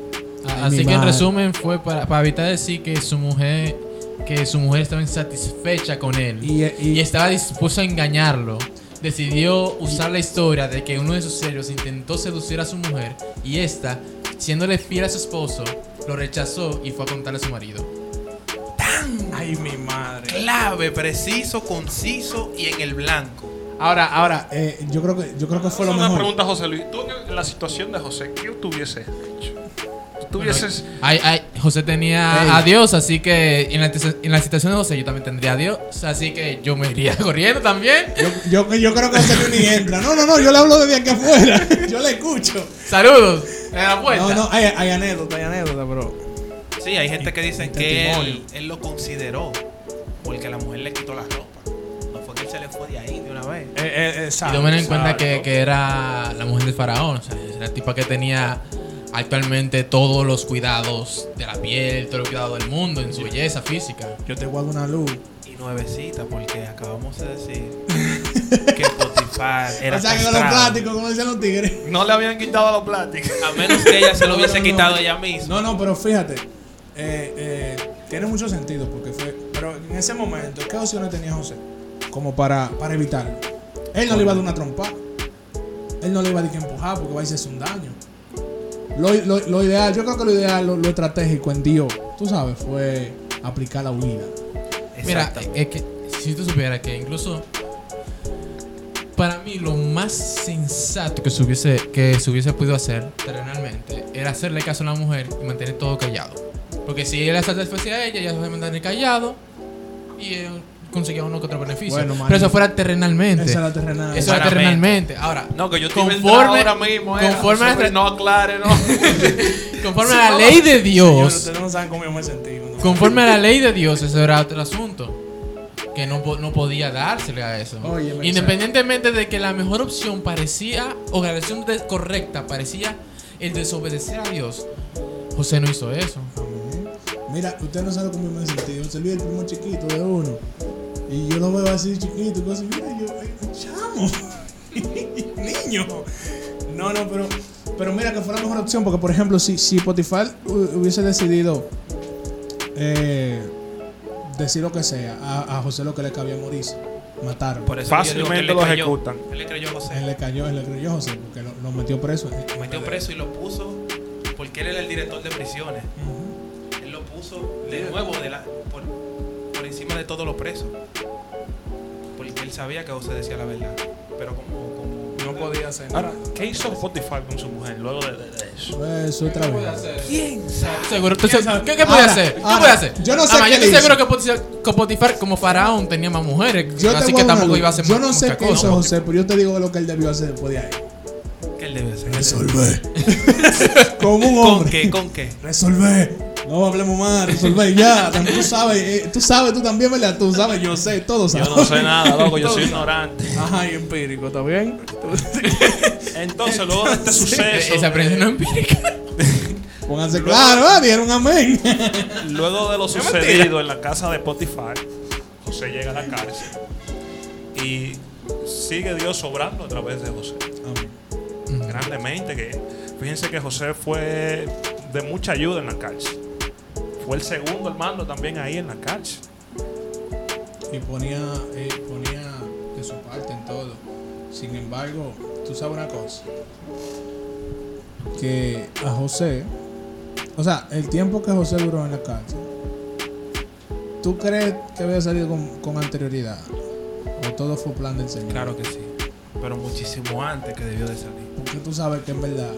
[SPEAKER 2] Ay,
[SPEAKER 3] Así que en resumen fue para, para evitar decir que su mujer que su mujer estaba insatisfecha con él
[SPEAKER 2] Y,
[SPEAKER 3] y,
[SPEAKER 2] y,
[SPEAKER 3] estaba dispuesto a engañarlo. Decidió usar la historia de que uno de sus serios intentó seducir a su mujer y esta, siéndole fiel a su esposo, lo rechazó y fue a contarle a su marido.
[SPEAKER 2] ay, mi madre.
[SPEAKER 4] Clave, preciso, conciso y en el blanco.
[SPEAKER 2] Ahora, ahora, eh, yo creo que yo creo que fue lo
[SPEAKER 1] una
[SPEAKER 2] mejor.
[SPEAKER 1] pregunta, José Luis. Tú en- la situación de José, ¿qué tú hubieses hecho? Tú tuvieses.
[SPEAKER 3] Ay, ay, José tenía a Dios, así que en la, en la situación de José yo también tendría a Dios, así que yo me iría corriendo también.
[SPEAKER 2] Yo, yo, yo creo que José ni entra. No, no, no, yo le hablo desde aquí afuera. Yo le escucho.
[SPEAKER 3] Saludos en la puerta.
[SPEAKER 2] No, no, hay, hay anécdota, hay anécdota, bro.
[SPEAKER 4] Sí, hay gente que dicen
[SPEAKER 2] Un
[SPEAKER 4] que él, él lo consideró porque la mujer le quitó la ropa. No fue que él se le fue de ahí de una vez.
[SPEAKER 2] Eh,
[SPEAKER 3] Y tomen en cuenta que, que era la mujer del faraón, o sea, era la tipa que tenía actualmente todos los cuidados de la piel, todo el cuidado del mundo en su belleza física.
[SPEAKER 2] Yo te guardo una luz.
[SPEAKER 4] Y nuevecita, porque acabamos de decir que Spotify era
[SPEAKER 2] o sea, que con los plásticos, como dicen los tigres.
[SPEAKER 1] No le habían quitado los plásticos.
[SPEAKER 4] A menos que ella se lo hubiese
[SPEAKER 2] no, no.
[SPEAKER 4] quitado ella misma.
[SPEAKER 2] No, no, pero fíjate. eh, eh, tiene mucho sentido porque fue. Pero en ese momento, ¿qué opciones tenía José? Como para, para evitarlo. Él no le iba a dar una trompa. Él no le iba a decir que empujar porque va a hacerse un daño. Lo, lo- lo ideal, yo creo que lo ideal, lo, lo estratégico en Dios, tú sabes, fue aplicar la huida.
[SPEAKER 3] Mira, es que si tú supieras que incluso para mí lo más sensato que se hubiese, que se hubiese podido hacer terrenalmente era hacerle caso a la mujer y mantener todo callado. Porque si él satisfacía a ella, ella se va a mantener callado y él conseguía uno que otro beneficio.
[SPEAKER 2] Bueno.
[SPEAKER 3] Pero eso fuera terrenalmente.
[SPEAKER 2] Esa era la terrenal.
[SPEAKER 3] Eso era terrenalmente. Ahora,
[SPEAKER 1] No, que yo te
[SPEAKER 3] Conforme-
[SPEAKER 1] ahora mismo. eh,
[SPEAKER 3] conforme a
[SPEAKER 1] no aclare, no.
[SPEAKER 3] conforme a la ley de Dios,
[SPEAKER 2] ustedes no saben cómo yo me sentí. ¿no?
[SPEAKER 3] conforme a la ley de Dios, eso era otro asunto. Que no, no podía dársele a eso.
[SPEAKER 2] Oye,
[SPEAKER 3] Independientemente de que la mejor opción parecía, o la opción correcta parecía el desobedecer a Dios, José no hizo eso.
[SPEAKER 2] Mira, usted no sabe cómo me sentí. José Luis el primo chiquito de uno. Y yo lo veo así chiquito y cosas. Mira, yo, chamo. Niño. No, no, pero, pero mira que fue la mejor opción. Porque, por ejemplo, si, si Spotify hu- hubiese decidido eh, decir lo que sea, a, a José lo que le cabía mataron.
[SPEAKER 4] Por eso digo que él
[SPEAKER 1] Fácilmente lo ejecutan.
[SPEAKER 4] Él le creyó a
[SPEAKER 2] Él
[SPEAKER 4] José.
[SPEAKER 2] le cayó, él le creyó a José porque lo, lo metió preso.
[SPEAKER 4] Lo metió preso y lo puso porque él era el director de prisiones. Él lo puso de nuevo de la, por, por encima de todos los presos. Porque él sabía que José decía la verdad. Pero como, como
[SPEAKER 5] no podía hacer
[SPEAKER 1] Ahora,
[SPEAKER 5] nada.
[SPEAKER 1] ¿qué hizo Spotify con su mujer luego de, de- de eso?
[SPEAKER 2] Eso otra vez.
[SPEAKER 4] ¿Quién sabe?
[SPEAKER 3] Seguro, ¿tú se- ¿Qué, qué puede
[SPEAKER 2] Ahora,
[SPEAKER 3] hacer? ¿Qué
[SPEAKER 2] ahora,
[SPEAKER 3] puede hacer?
[SPEAKER 2] yo no sé
[SPEAKER 3] Además,
[SPEAKER 2] qué
[SPEAKER 3] yo estoy seguro que Spotify, que Spotify como faraón tenía más mujeres.
[SPEAKER 2] Yo
[SPEAKER 3] así que tampoco iba a hacer
[SPEAKER 2] Yo no sé qué
[SPEAKER 3] cosa.
[SPEAKER 2] hizo José, pero yo te digo lo que él debió hacer después de ahí.
[SPEAKER 4] ¿Qué él debe hacer?
[SPEAKER 2] Resolver. Como un
[SPEAKER 4] ¿Con
[SPEAKER 2] hombre.
[SPEAKER 4] qué? ¿Con qué?
[SPEAKER 2] Resolver. No hablemos más, resolver ya. Tú sabes, eh, tú sabes, tú también, ¿verdad? Tú sabes, yo sé, todos
[SPEAKER 1] Yo
[SPEAKER 2] saben.
[SPEAKER 1] no sé nada, loco, yo soy ignorante.
[SPEAKER 5] Ajá, y empírico, ¿está bien?
[SPEAKER 1] Entonces, luego de este suceso,
[SPEAKER 3] Esa aprensión no empírica.
[SPEAKER 2] Pónganse claro, ah, dijeron amén.
[SPEAKER 1] luego de lo sucedido en la casa de Spotify, José llega a la cárcel y sigue Dios sobrando a través de José. Grandemente, que fíjense que José fue de mucha ayuda en la cárcel. Fue el segundo hermano también ahí en la cárcel.
[SPEAKER 2] Y ponía, eh, ponía de su parte en todo. Sin embargo, tú sabes una cosa. Que a José, o sea, el tiempo que José duró en la cárcel, ¿tú crees que había salido con, con anterioridad? ¿O todo fue plan del Señor?
[SPEAKER 4] Claro que sí. Pero muchísimo antes que debió de salir.
[SPEAKER 2] Porque tú sabes que en verdad,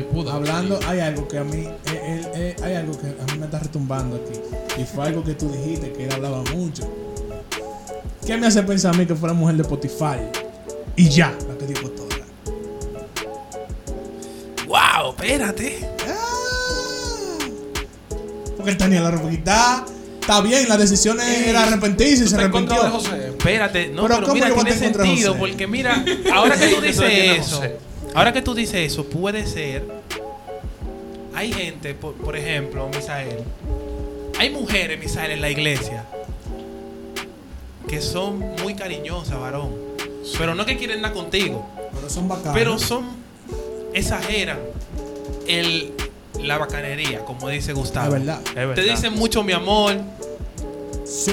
[SPEAKER 3] Que pudo.
[SPEAKER 2] hablando, hay algo que a mí, eh, eh, eh, hay algo que a mí me está retumbando aquí. Y fue algo que tú dijiste, que él hablaba mucho. ¿Qué me hace pensar a mí que fue la mujer de Spotify? Y ya, la que dijo toda.
[SPEAKER 4] ¡Wow! Espérate.
[SPEAKER 2] Ah. Porque él tenía la ropa quitada. Está bien, la decisión era arrepentirse y se
[SPEAKER 1] ¿Tú estás en contra
[SPEAKER 2] arrepintió.
[SPEAKER 1] José?
[SPEAKER 4] Espérate, no,
[SPEAKER 2] Pero
[SPEAKER 4] pero,
[SPEAKER 2] ¿cómo
[SPEAKER 4] mira,
[SPEAKER 2] yo voy a
[SPEAKER 4] tiene sentido,
[SPEAKER 2] José?
[SPEAKER 4] porque mira, ahora que tú
[SPEAKER 1] ¿Qué tú
[SPEAKER 4] dices eso? Ahora que tú dices eso, puede ser, hay gente, por, por ejemplo, Misael, hay mujeres, Misael, en la iglesia, que son muy cariñosas, varón, pero no que quieren nada contigo,
[SPEAKER 2] Pero son bacanas.
[SPEAKER 4] pero son, exageran el, la bacanería, como dice Gustavo.
[SPEAKER 2] Es verdad.
[SPEAKER 1] Es verdad.
[SPEAKER 4] Te dicen mucho mi amor,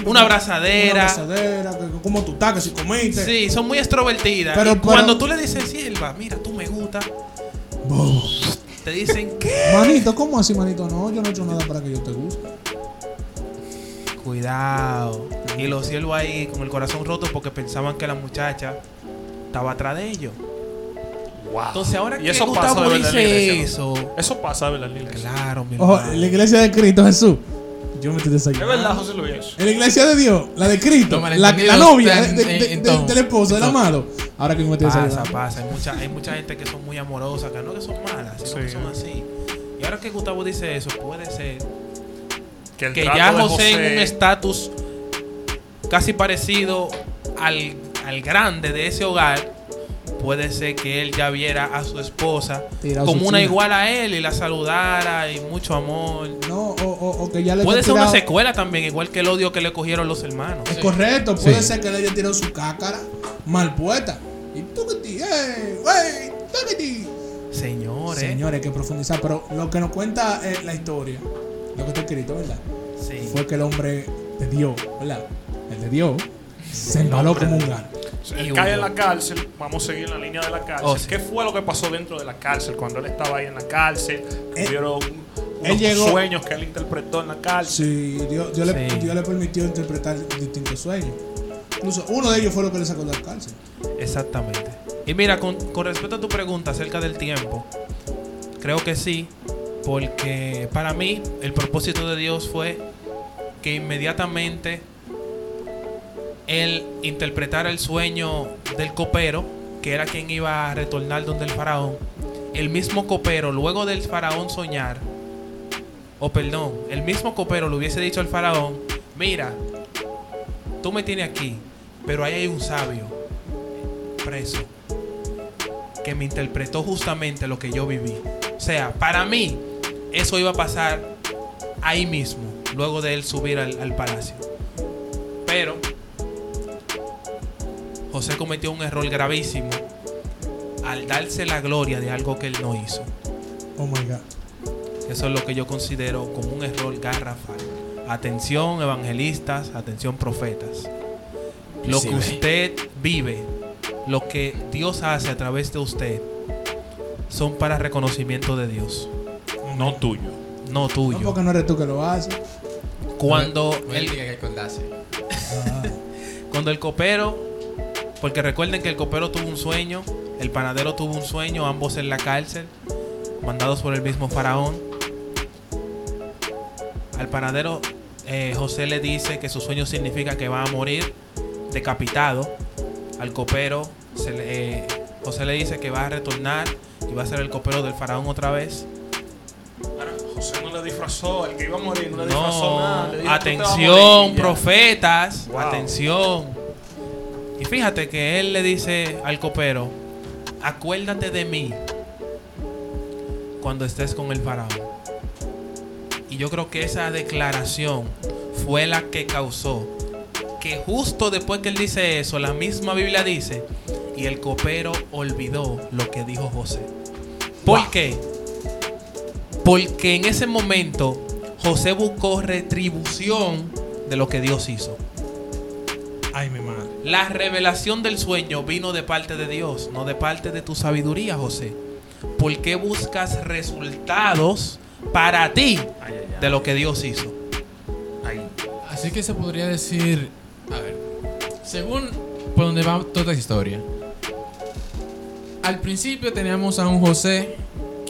[SPEAKER 4] Una
[SPEAKER 2] Una
[SPEAKER 4] abrazadera.
[SPEAKER 2] abrazadera, que, que como tú estás, que si comiste.
[SPEAKER 4] Sí, son muy extrovertidas.
[SPEAKER 2] Pero-
[SPEAKER 4] y cuando
[SPEAKER 2] pero-
[SPEAKER 4] tú le dices, Silva, mira, tú me gusta, te dicen, ¿qué?
[SPEAKER 2] Manito, ¿cómo así, manito? No, yo no he hecho nada para que yo te guste.
[SPEAKER 4] Cuidado. Y los cielos ahí con el corazón roto porque pensaban que la muchacha estaba atrás de ellos.
[SPEAKER 1] Wow.
[SPEAKER 4] Entonces ahora
[SPEAKER 1] y
[SPEAKER 4] que
[SPEAKER 1] eso
[SPEAKER 4] Gustavo
[SPEAKER 1] pasa
[SPEAKER 4] dice eso.
[SPEAKER 1] Eso pasa de verdad en la iglesia.
[SPEAKER 4] Claro, mi
[SPEAKER 2] Ojo,
[SPEAKER 4] hermano.
[SPEAKER 2] la iglesia de Cristo Jesús. Yo me estoy
[SPEAKER 1] Es
[SPEAKER 2] desayunando.
[SPEAKER 1] verdad, José Luis.
[SPEAKER 2] En la iglesia de Dios, la de Cristo,
[SPEAKER 3] No,
[SPEAKER 2] la, novia de- de- de- del esposo, del amado. Ahora que me estoy
[SPEAKER 4] Pasa,
[SPEAKER 2] desayunando.
[SPEAKER 4] pasa. Hay mucha, hay mucha gente que son muy amorosas, que no que son malas, sino que son así. Y ahora que Gustavo dice eso, puede ser
[SPEAKER 1] Que, el
[SPEAKER 4] que
[SPEAKER 1] trato
[SPEAKER 4] ya José en un estatus casi parecido al, al grande de ese hogar, puede ser que él ya viera a su esposa
[SPEAKER 2] su
[SPEAKER 4] como una
[SPEAKER 2] china.
[SPEAKER 4] igual a él y la saludara y mucho amor.
[SPEAKER 2] No, o, o- o que ya le
[SPEAKER 4] Puede ser una secuela también, igual que el odio que le cogieron los hermanos.
[SPEAKER 2] Es correcto, puede
[SPEAKER 3] Sí.
[SPEAKER 2] ser que le haya tirado su cácara mal puesta. Y tú que ti, eh, wey, tú que ti.
[SPEAKER 4] Señores.
[SPEAKER 2] Señores, hay que profundizar. Pero lo que nos cuenta eh, la historia, lo que está escrito, ¿verdad?
[SPEAKER 4] Sí.
[SPEAKER 2] Fue que el hombre de Dios, ¿verdad? El de Dios se embaló como un gato.
[SPEAKER 1] Él
[SPEAKER 4] Y
[SPEAKER 1] cae en la cárcel, vamos a seguir la línea de la cárcel.
[SPEAKER 4] Oh, sí.
[SPEAKER 1] ¿Qué fue lo que pasó dentro de la cárcel cuando él estaba ahí en la cárcel? Que
[SPEAKER 2] Él-
[SPEAKER 1] hubieron
[SPEAKER 2] él
[SPEAKER 1] unos
[SPEAKER 2] llegó-
[SPEAKER 1] sueños que él interpretó en la cárcel.
[SPEAKER 2] Sí, Dios, Dios le,
[SPEAKER 4] Sí.
[SPEAKER 2] Dios le permitió interpretar distintos sueños. Incluso uno de ellos fue lo que le sacó de la cárcel.
[SPEAKER 4] Exactamente. Y mira, con, con respecto a tu pregunta acerca del tiempo, creo que sí, porque para mí el propósito de Dios fue que inmediatamente él interpretara el sueño del copero, que era quien iba a retornar donde el faraón. El mismo copero, luego del faraón soñar, o perdón, el mismo copero le hubiese dicho al faraón, mira, tú me tienes aquí, pero ahí hay un sabio preso que me interpretó justamente lo que yo viví. O sea, para mí, eso iba a pasar ahí mismo, luego de él subir al, al palacio. Pero José cometió un error gravísimo al darse la gloria de algo que él no hizo.
[SPEAKER 2] Oh my God.
[SPEAKER 4] Eso es lo que yo considero como un error garrafal. Atención evangelistas, atención profetas. Lo
[SPEAKER 3] Sí,
[SPEAKER 4] que usted vive, lo que Dios hace a través de usted, son para reconocimiento de Dios,
[SPEAKER 1] No tuyo.
[SPEAKER 4] no
[SPEAKER 2] No
[SPEAKER 4] tuyo.
[SPEAKER 2] porque no eres tú que lo haces.
[SPEAKER 4] Cuando
[SPEAKER 3] No él
[SPEAKER 4] el,
[SPEAKER 3] condace.
[SPEAKER 2] Ah,
[SPEAKER 4] cuando el copero Porque recuerden que el copero tuvo un sueño, el panadero tuvo un sueño, ambos en la cárcel, mandados por el mismo faraón. Al panadero eh, José le dice que su sueño significa que va a morir decapitado. Al copero se le- eh, José le dice que va a retornar y va a ser el copero del faraón otra vez.
[SPEAKER 1] Ahora, José no le disfrazó, el que iba a morir no le disfrazó
[SPEAKER 4] No,
[SPEAKER 1] nada. le dijo, "Tú te vas a
[SPEAKER 4] atención,
[SPEAKER 1] morir", y ya.
[SPEAKER 4] profetas,
[SPEAKER 1] Wow.
[SPEAKER 4] atención. Y fíjate que él le dice al copero, acuérdate de mí cuando estés con el faraón. Y yo creo que esa declaración fue la que causó que justo después que él dice eso, la misma Biblia dice, y el copero olvidó lo que dijo José. ¿Por
[SPEAKER 1] Wow.
[SPEAKER 4] qué? Porque en ese momento José buscó retribución de lo que Dios hizo.
[SPEAKER 2] Ay, mi madre.
[SPEAKER 4] La revelación del sueño vino de parte de Dios, no de parte de tu sabiduría, José. ¿Por qué buscas resultados para ti de lo que Dios hizo?
[SPEAKER 1] Ahí.
[SPEAKER 3] Así que se podría decir, a ver, según por donde va toda esta historia. Al principio teníamos a un José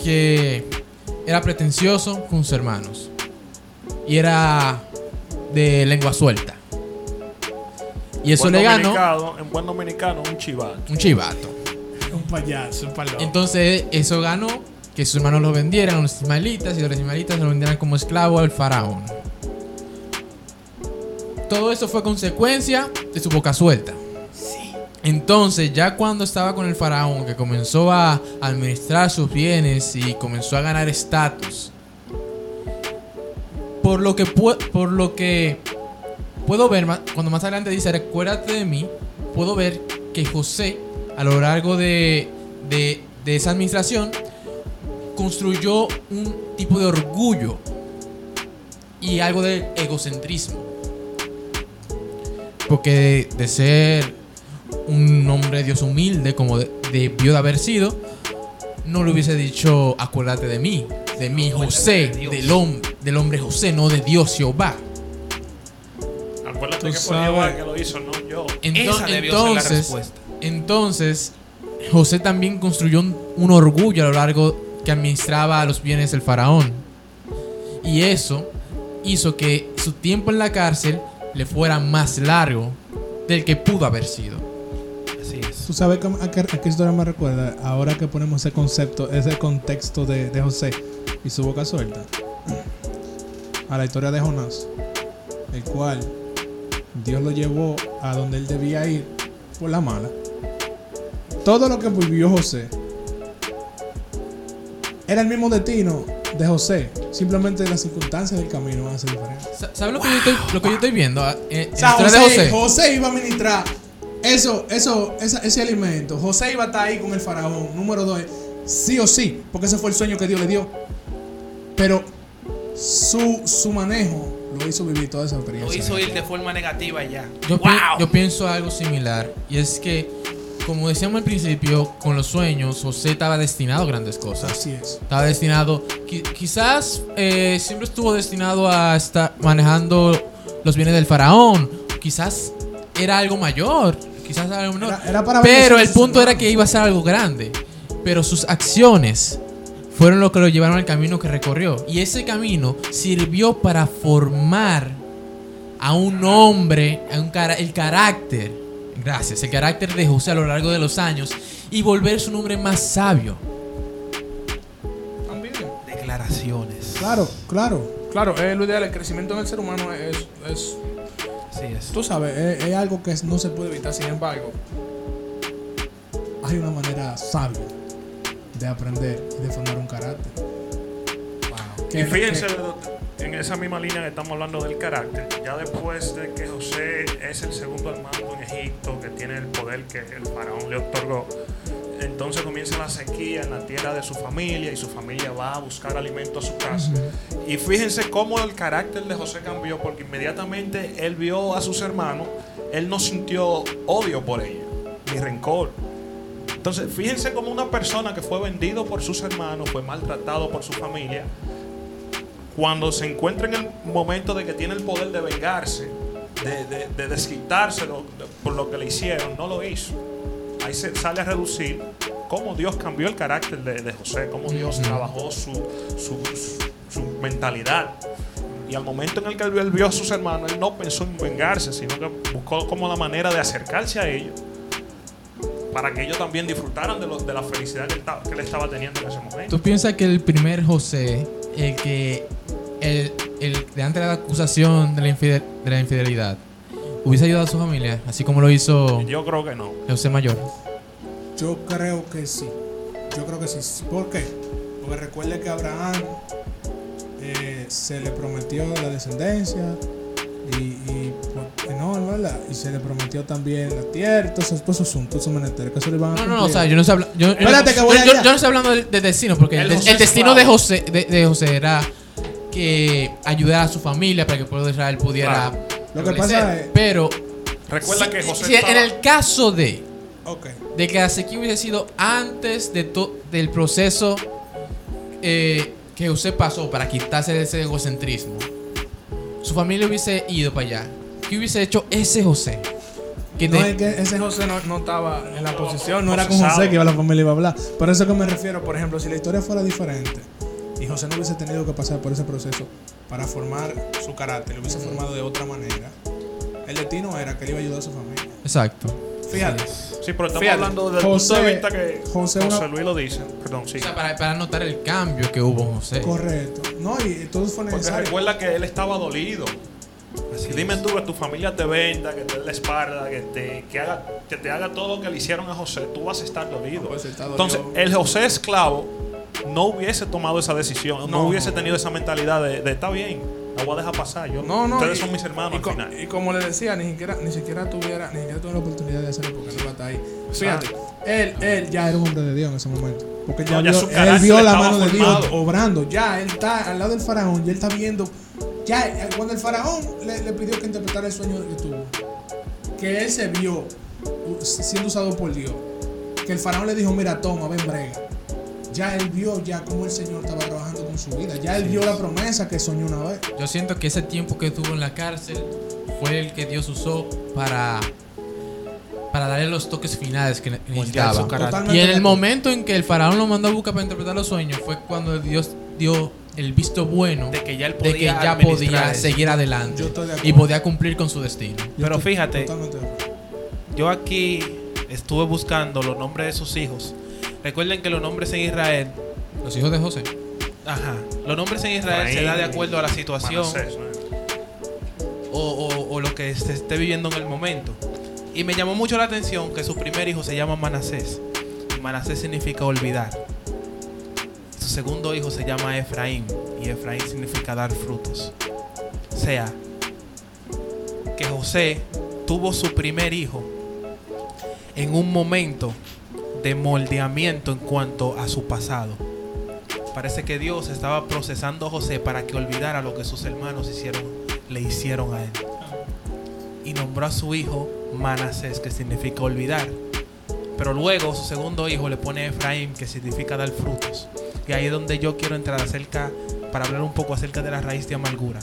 [SPEAKER 3] que era pretencioso con sus hermanos y era de lengua suelta. Y eso le ganó
[SPEAKER 1] En buen dominicano, un chivato.
[SPEAKER 3] un chivato.
[SPEAKER 6] Un payaso, un palo.
[SPEAKER 3] Entonces eso ganó que sus hermanos lo vendieran a los ismaelitas y los ismaelitas lo vendieran como esclavo al faraón. Todo eso fue consecuencia de su boca suelta. Entonces, ya cuando estaba con el faraón, que comenzó a administrar sus bienes y comenzó a ganar estatus, por lo que por lo que puedo ver cuando más adelante dice, recuérdate de mí, puedo ver que José a lo largo de, de- de esa administración construyó un tipo de orgullo y algo de egocentrismo. Porque de, de ser un hombre de Dios humilde como de- debió de haber sido, no le hubiese dicho acuérdate de mí, de mí José,
[SPEAKER 4] de
[SPEAKER 3] del, hom- del hombre José, no de Dios Jehová.
[SPEAKER 6] Tú
[SPEAKER 1] que
[SPEAKER 6] sabes.
[SPEAKER 1] Que lo hizo, no yo.
[SPEAKER 3] Ento-
[SPEAKER 4] Esa debió ser la
[SPEAKER 3] entonces,
[SPEAKER 4] respuesta.
[SPEAKER 3] entonces, José también construyó un, un orgullo a lo largo que administraba los bienes del faraón. Y eso hizo que su tiempo en la cárcel le fuera más largo del que pudo haber sido.
[SPEAKER 4] Así es.
[SPEAKER 6] ¿Tú sabes qué, a qué historia me recuerda? Ahora que ponemos ese concepto, ese contexto de, de José y su boca suelta. A la historia de Jonás, el cual Dios lo llevó a donde él debía ir por la mala. Todo lo que vivió José era el mismo destino de José. Simplemente las circunstancias del camino van a ser diferentes.
[SPEAKER 3] Sa- ¿Sabes lo, que yo estoy, lo que yo estoy viendo? En, en
[SPEAKER 6] O sea, José,
[SPEAKER 3] de José.
[SPEAKER 6] José iba a ministrar eso, eso, esa- ese alimento. José iba a estar ahí con el faraón. Número dos, sí o sí, porque ese fue el sueño que Dios le dio. Pero su, su manejo lo hizo vivir toda esa
[SPEAKER 4] Lo
[SPEAKER 6] experiencia.
[SPEAKER 4] hizo ir de forma negativa ya.
[SPEAKER 3] Yo, pi-
[SPEAKER 4] ¡Wow!
[SPEAKER 3] yo pienso algo similar. Y es que, como decíamos al principio, con los sueños, José estaba destinado a grandes cosas.
[SPEAKER 6] Así es.
[SPEAKER 3] Estaba destinado, qui- quizás eh, siempre estuvo destinado a estar manejando los bienes del faraón. Quizás era algo mayor, quizás era algo menor.
[SPEAKER 6] Era- era para
[SPEAKER 3] Pero el punto era que iba a ser algo grande. Pero sus acciones fueron lo que lo llevaron al camino que recorrió. Y ese camino sirvió para formar a un hombre, a un cara- el carácter, gracias, el carácter de José a lo largo de los años y volver su nombre más sabio.
[SPEAKER 4] Declaraciones.
[SPEAKER 6] Claro, claro.
[SPEAKER 2] Claro, es lo ideal. El crecimiento del ser humano es, es
[SPEAKER 4] Así es.
[SPEAKER 6] Tú sabes, es, es algo que no se puede evitar. Sin embargo, hay una manera sabia de aprender y de formar un carácter. Que-
[SPEAKER 1] Y fíjense,
[SPEAKER 6] que-
[SPEAKER 1] en esa misma línea que estamos hablando del carácter, ya después de que José es el segundo al mando en Egipto, que tiene el poder que el faraón le otorgó, entonces comienza la sequía en la tierra de su familia y su familia va a buscar alimento a su casa. Y fíjense cómo el carácter de José cambió, porque inmediatamente él vio a sus hermanos, él no sintió odio por ellos, ni rencor. Entonces, fíjense cómo una persona que fue vendido por sus hermanos, fue maltratado por su familia, cuando se encuentra en el momento de que tiene el poder de vengarse, de, de, de desquitárselo por lo que le hicieron, no lo hizo. Ahí se sale a reducir cómo Dios cambió el carácter de, José, cómo Dios trabajó su, su, su- su mentalidad. Y al momento en el que él vio a sus hermanos, él no pensó en vengarse, sino que buscó como la manera de acercarse a ellos para que ellos también disfrutaran de, lo- de la felicidad que él, estaba- que él estaba teniendo en ese momento.
[SPEAKER 3] ¿Tú piensas que el primer José, el que, el, el de antes de la acusación de la, infide- de la infidelidad, hubiese ayudado a su familia, así como lo hizo
[SPEAKER 1] Yo creo que no.
[SPEAKER 3] José Mayor?
[SPEAKER 2] Yo creo que sí. Yo creo que sí. ¿Por qué? Porque recuerde que Abraham eh, se le prometió la descendencia y, y pues, no, ¿verdad? Y se le prometió también la tierra, todos esos asuntos, esos menesteres que eso le van a
[SPEAKER 3] No, no,
[SPEAKER 2] cumplir.
[SPEAKER 3] no, o sea, yo no estoy hablando. Yo, yo-
[SPEAKER 2] Espérate que
[SPEAKER 3] yo-
[SPEAKER 2] voy
[SPEAKER 3] yo-
[SPEAKER 2] allá.
[SPEAKER 3] yo no estoy hablando de, de destino, porque el,
[SPEAKER 1] El
[SPEAKER 3] de-
[SPEAKER 1] José
[SPEAKER 3] el destino de. José, de, de José era que ayudara a su familia para que el pueblo de Israel pudiera.
[SPEAKER 1] Claro.
[SPEAKER 2] Lo que pasa es-
[SPEAKER 3] Pero.
[SPEAKER 1] Recuerda
[SPEAKER 3] si-
[SPEAKER 1] que José
[SPEAKER 3] si
[SPEAKER 1] estaba-
[SPEAKER 3] en el caso de,
[SPEAKER 2] Ok.
[SPEAKER 3] de que la sequía hubiese sido antes de to- del proceso eh, que José pasó para quitarse ese egocentrismo, su familia hubiese ido para allá. ¿Qué hubiese hecho ese José? Que
[SPEAKER 2] No, es que ese José no, no estaba en la posición, no era con. José que iba la familia iba a hablar. Por eso que me refiero, por ejemplo, si la historia fuera diferente y José no hubiese tenido que pasar por ese proceso para formar su carácter, lo hubiese formado de otra manera, el destino era que él iba a ayudar a su familia.
[SPEAKER 3] Exacto.
[SPEAKER 2] Fíjate,
[SPEAKER 1] Sí, pero estamos
[SPEAKER 2] Fíjate,
[SPEAKER 1] hablando desde
[SPEAKER 2] José-
[SPEAKER 1] el punto de vista que
[SPEAKER 2] José
[SPEAKER 1] Luis lo dice. Perdón, sí.
[SPEAKER 3] O sea, para, para notar el cambio que hubo en José.
[SPEAKER 2] correcto. No, y todo fue
[SPEAKER 1] Porque
[SPEAKER 2] necesario.
[SPEAKER 1] recuerda que él estaba dolido. Así dime tú que tu familia te venda, que te dé la espalda, que te, que haga, que te haga todo lo que le hicieron a José, tú vas a estar dolido.
[SPEAKER 2] No, pues, está dolido.
[SPEAKER 1] Entonces, el José esclavo no hubiese tomado esa decisión, no,
[SPEAKER 2] No,
[SPEAKER 1] hubiese
[SPEAKER 2] no.
[SPEAKER 1] tenido esa mentalidad de, de, está bien, la voy a dejar pasar. Yo,
[SPEAKER 2] No, no.
[SPEAKER 1] ustedes
[SPEAKER 2] y-
[SPEAKER 1] son mis hermanos
[SPEAKER 2] y,
[SPEAKER 1] al
[SPEAKER 2] co-
[SPEAKER 1] final.
[SPEAKER 2] y como le decía, ni siquiera, ni siquiera tuviera, ni siquiera tuvo la oportunidad de hacerlo porque no iba a estar ahí. Fíjate, él, él ya era un hombre de Dios en ese momento. Porque ya,
[SPEAKER 1] No, ya
[SPEAKER 2] vio, él vio la mano de Dios obrando. Ya, él está al lado del faraón, ya él está viendo. Ya, eh, cuando el faraón le, le pidió que interpretara el sueño que tuvo, que él se vio siendo usado por Dios, que el faraón le dijo, mira, toma, ven, brega. Ya él vio ya cómo el Señor estaba trabajando con su vida. Ya él vio la promesa que soñó una vez.
[SPEAKER 3] Yo siento que ese tiempo que estuvo en la cárcel fue el que Dios usó para, para darle los toques finales que necesitaba. Y en
[SPEAKER 2] de
[SPEAKER 3] el momento en que el faraón lo mandó a buscar para interpretar los sueños fue cuando Dios dio el visto bueno
[SPEAKER 4] De que ya él
[SPEAKER 3] de
[SPEAKER 4] podía
[SPEAKER 3] que ya podía seguir adelante
[SPEAKER 2] Yo estoy de
[SPEAKER 3] y podía cumplir con su destino.
[SPEAKER 2] Yo
[SPEAKER 4] Pero fíjate,
[SPEAKER 2] totalmente de acuerdo.
[SPEAKER 4] Yo aquí estuve buscando los nombres de sus hijos. Recuerden que los nombres en Israel,
[SPEAKER 3] Los hijos de José.
[SPEAKER 4] ajá, los nombres en Israel se da de acuerdo a la situación
[SPEAKER 1] Manasés, ¿no?
[SPEAKER 4] o, o- o lo que se esté viviendo en el momento. Y me llamó mucho la atención que su primer hijo se llama Manasés. Y Manasés significa olvidar. Su segundo hijo se llama Efraín. Y Efraín significa dar frutos. O sea, que José tuvo su primer hijo en un momento de moldeamiento en cuanto a su pasado. Parece que Dios estaba procesando a José para que olvidara lo que sus hermanos le hicieron a él. Y nombró a su hijo Manasés, que significa olvidar. Pero luego su segundo hijo le pone Efraín, que significa dar frutos. Y ahí es donde yo quiero entrar acerca, para hablar un poco acerca de la raíz de amargura.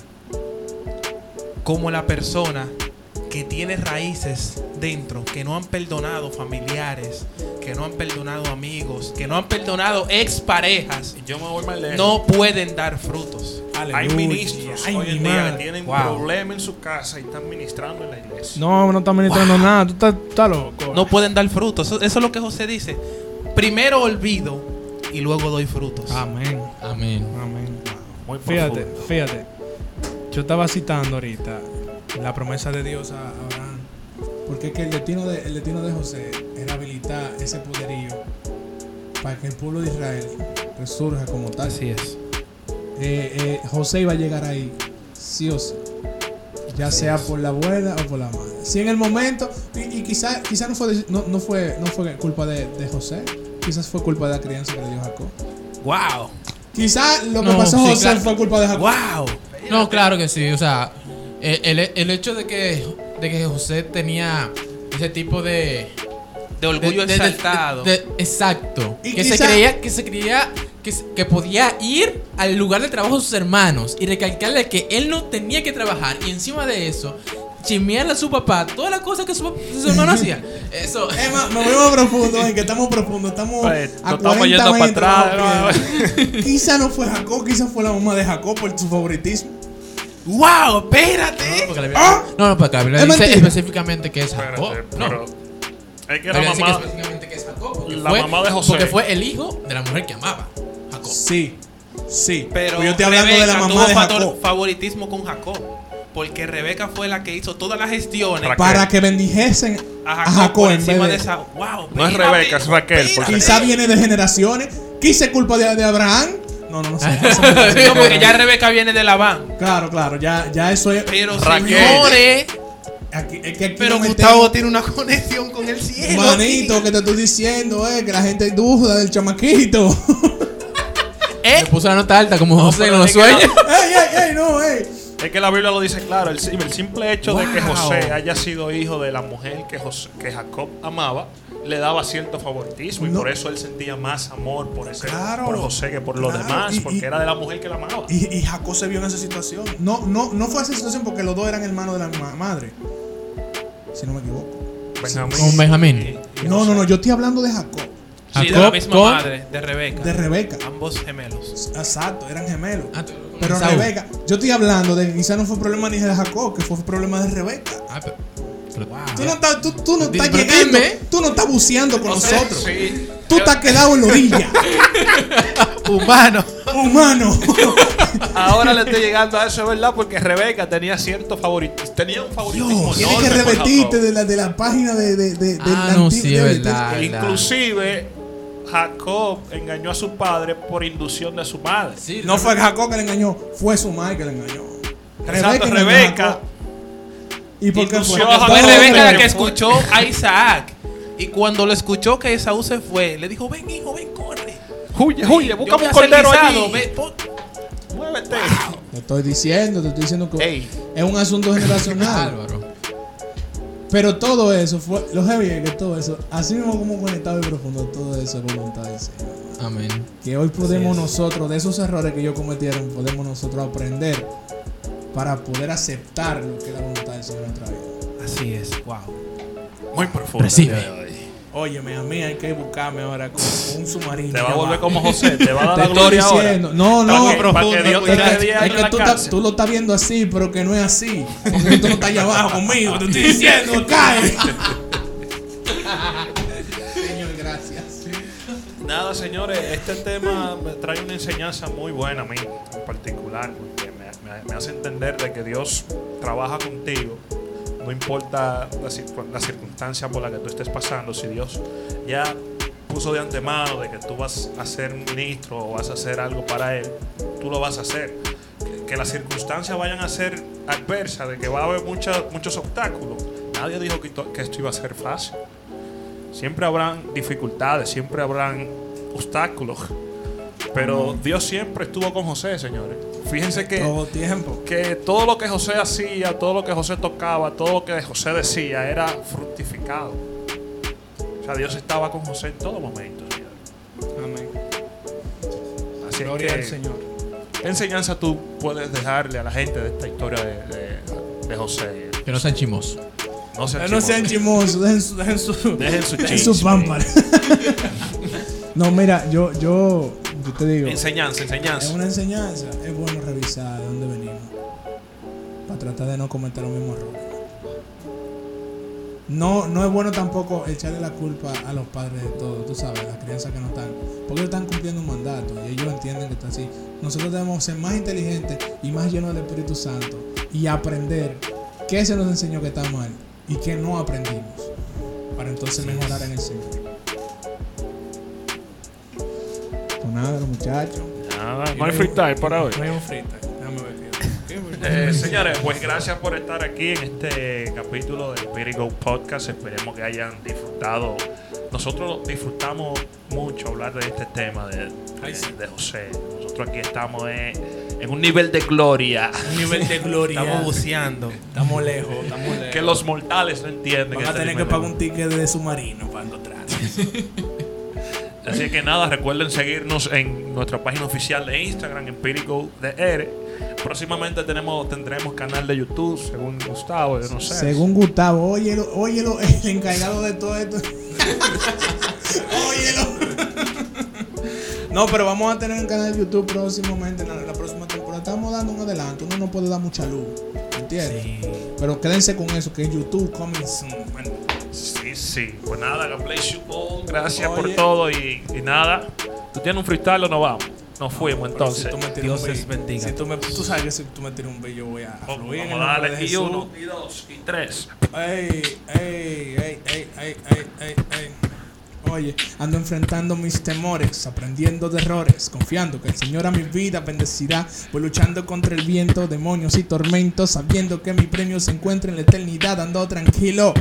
[SPEAKER 4] Como la persona que tiene raíces dentro, que no han perdonado familiares, que no han perdonado amigos, que no han perdonado exparejas,
[SPEAKER 1] yo me voy más lejos.
[SPEAKER 4] no pueden dar frutos.
[SPEAKER 1] Hay ministros
[SPEAKER 2] Ay,
[SPEAKER 1] hoy en
[SPEAKER 2] mi
[SPEAKER 1] día
[SPEAKER 2] madre.
[SPEAKER 1] que tienen
[SPEAKER 4] Wow.
[SPEAKER 1] problemas en su casa y están ministrando en la iglesia.
[SPEAKER 2] No, no está ministrando nada. Tú estás, estás loco.
[SPEAKER 4] No pueden dar frutos. Eso, eso es lo que José dice. Primero olvido y luego doy frutos.
[SPEAKER 2] Amén.
[SPEAKER 3] Amén.
[SPEAKER 2] Amén.
[SPEAKER 1] Muy
[SPEAKER 2] Fíjate,
[SPEAKER 1] profundo.
[SPEAKER 2] fíjate. Yo estaba citando ahorita la promesa de Dios a. Porque es que el destino de, el destino de José era habilitar ese poderío para que el pueblo de Israel resurja como tal.
[SPEAKER 4] Así es.
[SPEAKER 2] Eh, eh, José iba a llegar ahí, sí o sí. Ya sea por la buena o por la mala. Si en el momento, y, y quizá, quizá no, fue, no, no fue no fue culpa de, de José, quizás fue culpa de la crianza que le dio Jacob.
[SPEAKER 4] ¡Wow!
[SPEAKER 2] Quizá lo que
[SPEAKER 3] No,
[SPEAKER 2] pasó a
[SPEAKER 3] sí,
[SPEAKER 2] José
[SPEAKER 3] claro.
[SPEAKER 2] fue culpa de Jacob.
[SPEAKER 4] ¡Wow!
[SPEAKER 3] No, claro que sí. O sea, el, el- el hecho de que, de que José tenía ese tipo de.
[SPEAKER 4] De orgullo
[SPEAKER 3] de- de- de-
[SPEAKER 4] exaltado.
[SPEAKER 3] de- exacto.
[SPEAKER 2] Y
[SPEAKER 3] que
[SPEAKER 2] quizá-
[SPEAKER 3] se creía, que se creía que, que podía ir al lugar de trabajo de sus hermanos y recalcarle que él no tenía que trabajar. Y encima de eso, chismearle a su papá todas las cosas que su, su hermano hacía. Eso.
[SPEAKER 2] Me voy más profundo, en que estamos profundos. Estamos
[SPEAKER 1] Pues,
[SPEAKER 2] a
[SPEAKER 1] nos estamos
[SPEAKER 2] 40
[SPEAKER 1] yendo para atrás,
[SPEAKER 2] ok. Quizá no fue Jacob, quizá fue la mamá de Jacob por su favoritismo.
[SPEAKER 4] ¡Wow! ¡Espérate!
[SPEAKER 3] La No, no, porque la
[SPEAKER 2] Es
[SPEAKER 3] dice
[SPEAKER 2] mentira.
[SPEAKER 3] específicamente que es Jacob.
[SPEAKER 1] Espérate,
[SPEAKER 3] No.
[SPEAKER 1] pero es que
[SPEAKER 3] La que
[SPEAKER 1] mamá,
[SPEAKER 3] específicamente que es Jacob. Porque
[SPEAKER 1] la
[SPEAKER 3] fue,
[SPEAKER 1] mamá de José.
[SPEAKER 3] Porque fue el hijo de la mujer que amaba. Jacob.
[SPEAKER 2] Sí, sí.
[SPEAKER 4] Pero
[SPEAKER 2] yo estoy hablando de la mamá
[SPEAKER 4] tuvo
[SPEAKER 2] de Jacob.
[SPEAKER 4] favoritismo con Jacob. Porque Rebeca fue la que hizo todas las gestiones
[SPEAKER 1] Ra-
[SPEAKER 2] Para que bendijesen
[SPEAKER 4] a
[SPEAKER 2] a
[SPEAKER 4] Jacob,
[SPEAKER 2] en vez
[SPEAKER 4] encima de
[SPEAKER 2] de...
[SPEAKER 4] esa. ¡Wow!
[SPEAKER 1] No es Rebeca, es Raquel.
[SPEAKER 2] Quizá viene de generaciones. Quizá es culpa de, de Abraham. No, no, no sé. Me-
[SPEAKER 4] No, porque ya Rebeca viene de Labán.
[SPEAKER 2] Claro, claro, ya, ya eso es.
[SPEAKER 4] Pero
[SPEAKER 1] Raquel.
[SPEAKER 4] señores,
[SPEAKER 2] Aquí, es que aquí
[SPEAKER 4] pero
[SPEAKER 2] no
[SPEAKER 4] Gustavo tiene una conexión con el cielo.
[SPEAKER 2] Manito, que te estoy diciendo, eh, que la gente duda del chamaquito.
[SPEAKER 4] ¿Eh?
[SPEAKER 3] Le puso la nota alta como José en
[SPEAKER 1] pero
[SPEAKER 3] los
[SPEAKER 1] es que
[SPEAKER 3] sueños.
[SPEAKER 2] ey, ey, ey, no, ey.
[SPEAKER 1] Es que la Biblia lo dice claro, el, sim- el simple hecho de que. José haya sido hijo de la mujer que, José- que Jacob amaba, le daba cierto favoritismo y por eso él sentía más amor por, ese,
[SPEAKER 2] Claro.
[SPEAKER 1] por José que por los
[SPEAKER 2] Claro,
[SPEAKER 1] demás,
[SPEAKER 2] y-
[SPEAKER 1] porque
[SPEAKER 2] y-
[SPEAKER 1] era de la mujer que la amaba.
[SPEAKER 2] Y, y Jacob se vio en esa situación. No, no, no fue esa situación porque los dos eran hermanos de la misma madre. Si no me equivoco.
[SPEAKER 1] Benjamín
[SPEAKER 3] Con Benjamín.
[SPEAKER 2] No, no, no, yo estoy hablando de Jacob,
[SPEAKER 4] Sí, de la
[SPEAKER 3] Jacob
[SPEAKER 4] misma
[SPEAKER 3] con-
[SPEAKER 4] madre, de Rebeca.
[SPEAKER 2] de Rebeca.
[SPEAKER 4] Ambos gemelos.
[SPEAKER 2] Exacto, eran gemelos.
[SPEAKER 3] Ah,
[SPEAKER 2] Pero. Rebeca, yo estoy hablando de que quizá no fue problema ni de Jacob, que fue problema de Rebeca.
[SPEAKER 3] Ah, pero.
[SPEAKER 2] Tú no estás, tú, tú no estás llegando,
[SPEAKER 3] dime.
[SPEAKER 2] tú no estás buceando con
[SPEAKER 1] O sea,
[SPEAKER 2] nosotros.
[SPEAKER 1] sí.
[SPEAKER 2] Tú estás quedado en la orilla,
[SPEAKER 4] Humano.
[SPEAKER 2] humano.
[SPEAKER 1] Ahora le estoy llegando a eso, es verdad, porque Rebeca tenía cierto favoritismo. Tenía un favoritismo.
[SPEAKER 2] Dios, tienes que revertirte
[SPEAKER 1] Jacob.
[SPEAKER 2] de la, de la página de, de, de, del
[SPEAKER 3] Ah, no, sí,
[SPEAKER 2] de-
[SPEAKER 3] es verdad.
[SPEAKER 1] Inclusive, Jacob engañó a su padre por inducción de su madre.
[SPEAKER 3] Sí,
[SPEAKER 2] No fue Jacob que le engañó, fue su madre que le engañó.
[SPEAKER 1] Exacto, Rebeca.
[SPEAKER 2] ¿Y por qué fue?
[SPEAKER 4] Fue. Rebeca la
[SPEAKER 1] que
[SPEAKER 4] escuchó a Isaac. Y cuando lo escuchó que Esaú se fue, le dijo, ven hijo, ven, corre.
[SPEAKER 1] Huye, huye, busca un cordero allí.
[SPEAKER 4] ve, pon-
[SPEAKER 1] Muévete.
[SPEAKER 2] Te estoy diciendo, te estoy diciendo que
[SPEAKER 1] Ey.
[SPEAKER 2] es un asunto generacional.
[SPEAKER 3] Álvaro.
[SPEAKER 2] Pero todo eso fue, lo heavy es que todo eso, así mismo como conectado y profundo, todo eso es voluntad del Señor.
[SPEAKER 3] Amén.
[SPEAKER 2] Que hoy podemos nosotros, de esos errores que ellos cometieron, podemos nosotros aprender para poder aceptar lo que es la voluntad del Señor en nuestra vida.
[SPEAKER 4] Así es, wow.
[SPEAKER 1] Muy profundo.
[SPEAKER 3] Recibe.
[SPEAKER 2] Óyeme, a mí hay que buscarme ahora con, con un submarino.
[SPEAKER 1] Te va a volver como José, te va a dar
[SPEAKER 2] Te
[SPEAKER 1] la
[SPEAKER 2] estoy
[SPEAKER 1] gloria ahora.
[SPEAKER 2] diciendo. No, no,
[SPEAKER 1] Para que, para que
[SPEAKER 4] profundo,
[SPEAKER 1] Dios te
[SPEAKER 4] cuidado.
[SPEAKER 1] deje 10
[SPEAKER 2] Es
[SPEAKER 1] años en
[SPEAKER 2] que
[SPEAKER 1] la
[SPEAKER 2] tú, ta- tú lo estás viendo así, pero que no es así. Porque tú no estás allá abajo conmigo. Te estoy diciendo, cae. Señor, gracias.
[SPEAKER 1] Nada, señores, este tema me trae una enseñanza muy buena a mí en particular, porque me, hace entender de que Dios trabaja contigo, no importa la, circun- la circunstancia por la que tú estés pasando, si Dios ya puso de antemano de que tú vas a ser un ministro o vas a hacer algo para Él, tú lo vas a hacer. Que, que las circunstancias vayan a ser adversas, de que va a haber mucha- muchos obstáculos. Nadie dijo que, que esto iba a ser fácil. Siempre habrán dificultades, siempre habrán obstáculos. Pero Dios siempre estuvo con José, señores. Fíjense que,
[SPEAKER 2] Todo tiempo.
[SPEAKER 1] que todo lo que José hacía, todo lo que José tocaba, todo lo que José decía era fructificado. O sea, Dios estaba con José en todo momento.
[SPEAKER 2] Amén.
[SPEAKER 1] Así es
[SPEAKER 2] Gloria
[SPEAKER 1] que,
[SPEAKER 2] al Señor.
[SPEAKER 1] ¿qué enseñanza tú puedes dejarle a la gente de esta historia de, de- de José?
[SPEAKER 3] Que no sean chimosos.
[SPEAKER 1] No sean
[SPEAKER 2] No sean
[SPEAKER 1] chimosos.
[SPEAKER 2] dejen su, dejen su,
[SPEAKER 1] Dejen su
[SPEAKER 2] dejen su
[SPEAKER 1] chisme.
[SPEAKER 2] pámpara. no, mira, yo, yo, yo te digo,
[SPEAKER 1] Enseñanza,
[SPEAKER 2] es
[SPEAKER 1] enseñanza.
[SPEAKER 2] una enseñanza. Es bueno de dónde venimos. Para tratar de no cometer los mismos errores. No, no es bueno tampoco echarle la culpa a los padres de todo, tú sabes, las crianzas que no están. Porque ellos están cumpliendo un mandato y ellos entienden que está así. Nosotros debemos ser más inteligentes y más llenos del Espíritu Santo y aprender qué se nos enseñó que está mal y qué no aprendimos. Para entonces mejorar en el Señor. Pues nada, los muchachos.
[SPEAKER 1] Nada, no hay freestyle por hoy.
[SPEAKER 2] No hay un freestyle. Déjame ver.
[SPEAKER 1] Eh, señores, pues gracias por estar aquí en este capítulo del Pirigo Podcast. Esperemos que hayan disfrutado. Nosotros disfrutamos mucho hablar de este tema de, de- de José. Nosotros aquí estamos en, en un nivel de gloria
[SPEAKER 2] Un nivel de gloria.
[SPEAKER 4] Estamos buceando.
[SPEAKER 2] Estamos lejos, estamos lejos.
[SPEAKER 1] que los mortales no entienden.
[SPEAKER 2] Van a
[SPEAKER 1] este
[SPEAKER 2] tener que pagar un ticket de submarino para encontrar.
[SPEAKER 1] Así que nada, recuerden seguirnos en nuestra página oficial de Instagram, Empírico DR. próximamente tenemos, tendremos canal de YouTube, según Gustavo, yo no sé.
[SPEAKER 2] Según Gustavo, óyelo, óyelo, el encargado de todo esto. óyelo. No, pero vamos a tener un canal de YouTube próximamente, en la, la próxima temporada. Estamos dando un adelanto, uno no puede dar mucha luz, ¿entiendes? Pero quédense con eso, que es YouTube coming soon.
[SPEAKER 1] Sí, sí. Pues nada, God bless you all. Gracias por todo y, y nada. ¿Tú tienes un freestyle o no vamos? Nos fuimos entonces.
[SPEAKER 2] si tú
[SPEAKER 4] Dios les bendiga.
[SPEAKER 2] Si tú, me, tú sabes que si tú me tiras un bello, voy a
[SPEAKER 1] Vamos,
[SPEAKER 2] fluir en
[SPEAKER 1] vamos a darle. Y
[SPEAKER 2] Jesús.
[SPEAKER 1] uno, y dos, y tres.
[SPEAKER 2] Ey, ey, ey, ey, ey, ey, ey, ey. Oye, ando enfrentando mis temores, aprendiendo de errores, confiando que el Señor a mi vida bendecirá. Voy luchando contra el viento, demonios y tormentos, sabiendo que mi premio se encuentra en la eternidad. Ando tranquilo,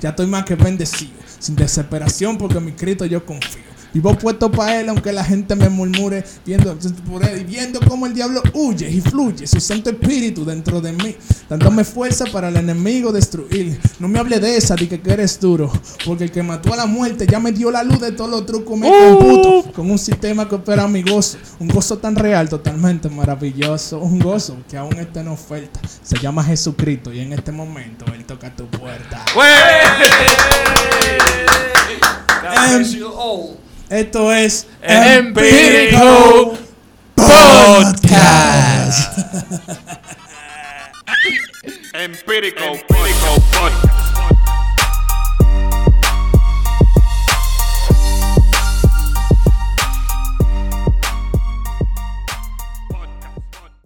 [SPEAKER 2] ya estoy más que bendecido, sin desesperación porque en mi Cristo yo confío. Vivo puesto para él, aunque la gente me murmure, viendo por él y viendo cómo el diablo huye y fluye su santo espíritu dentro de mí, dándome fuerza para el enemigo destruir. No me hable de esa, di que, que eres duro, porque el que mató a la muerte ya me dio la luz de todos los trucos, me computo con un sistema que opera mi gozo, un gozo tan real, totalmente maravilloso, un gozo que aún está en oferta. Se llama Jesucristo y en este momento él toca tu puerta.
[SPEAKER 1] Bless you all.
[SPEAKER 2] Esto es
[SPEAKER 1] Empírico
[SPEAKER 2] Podcast.
[SPEAKER 7] Empirical, Empirical Podcast.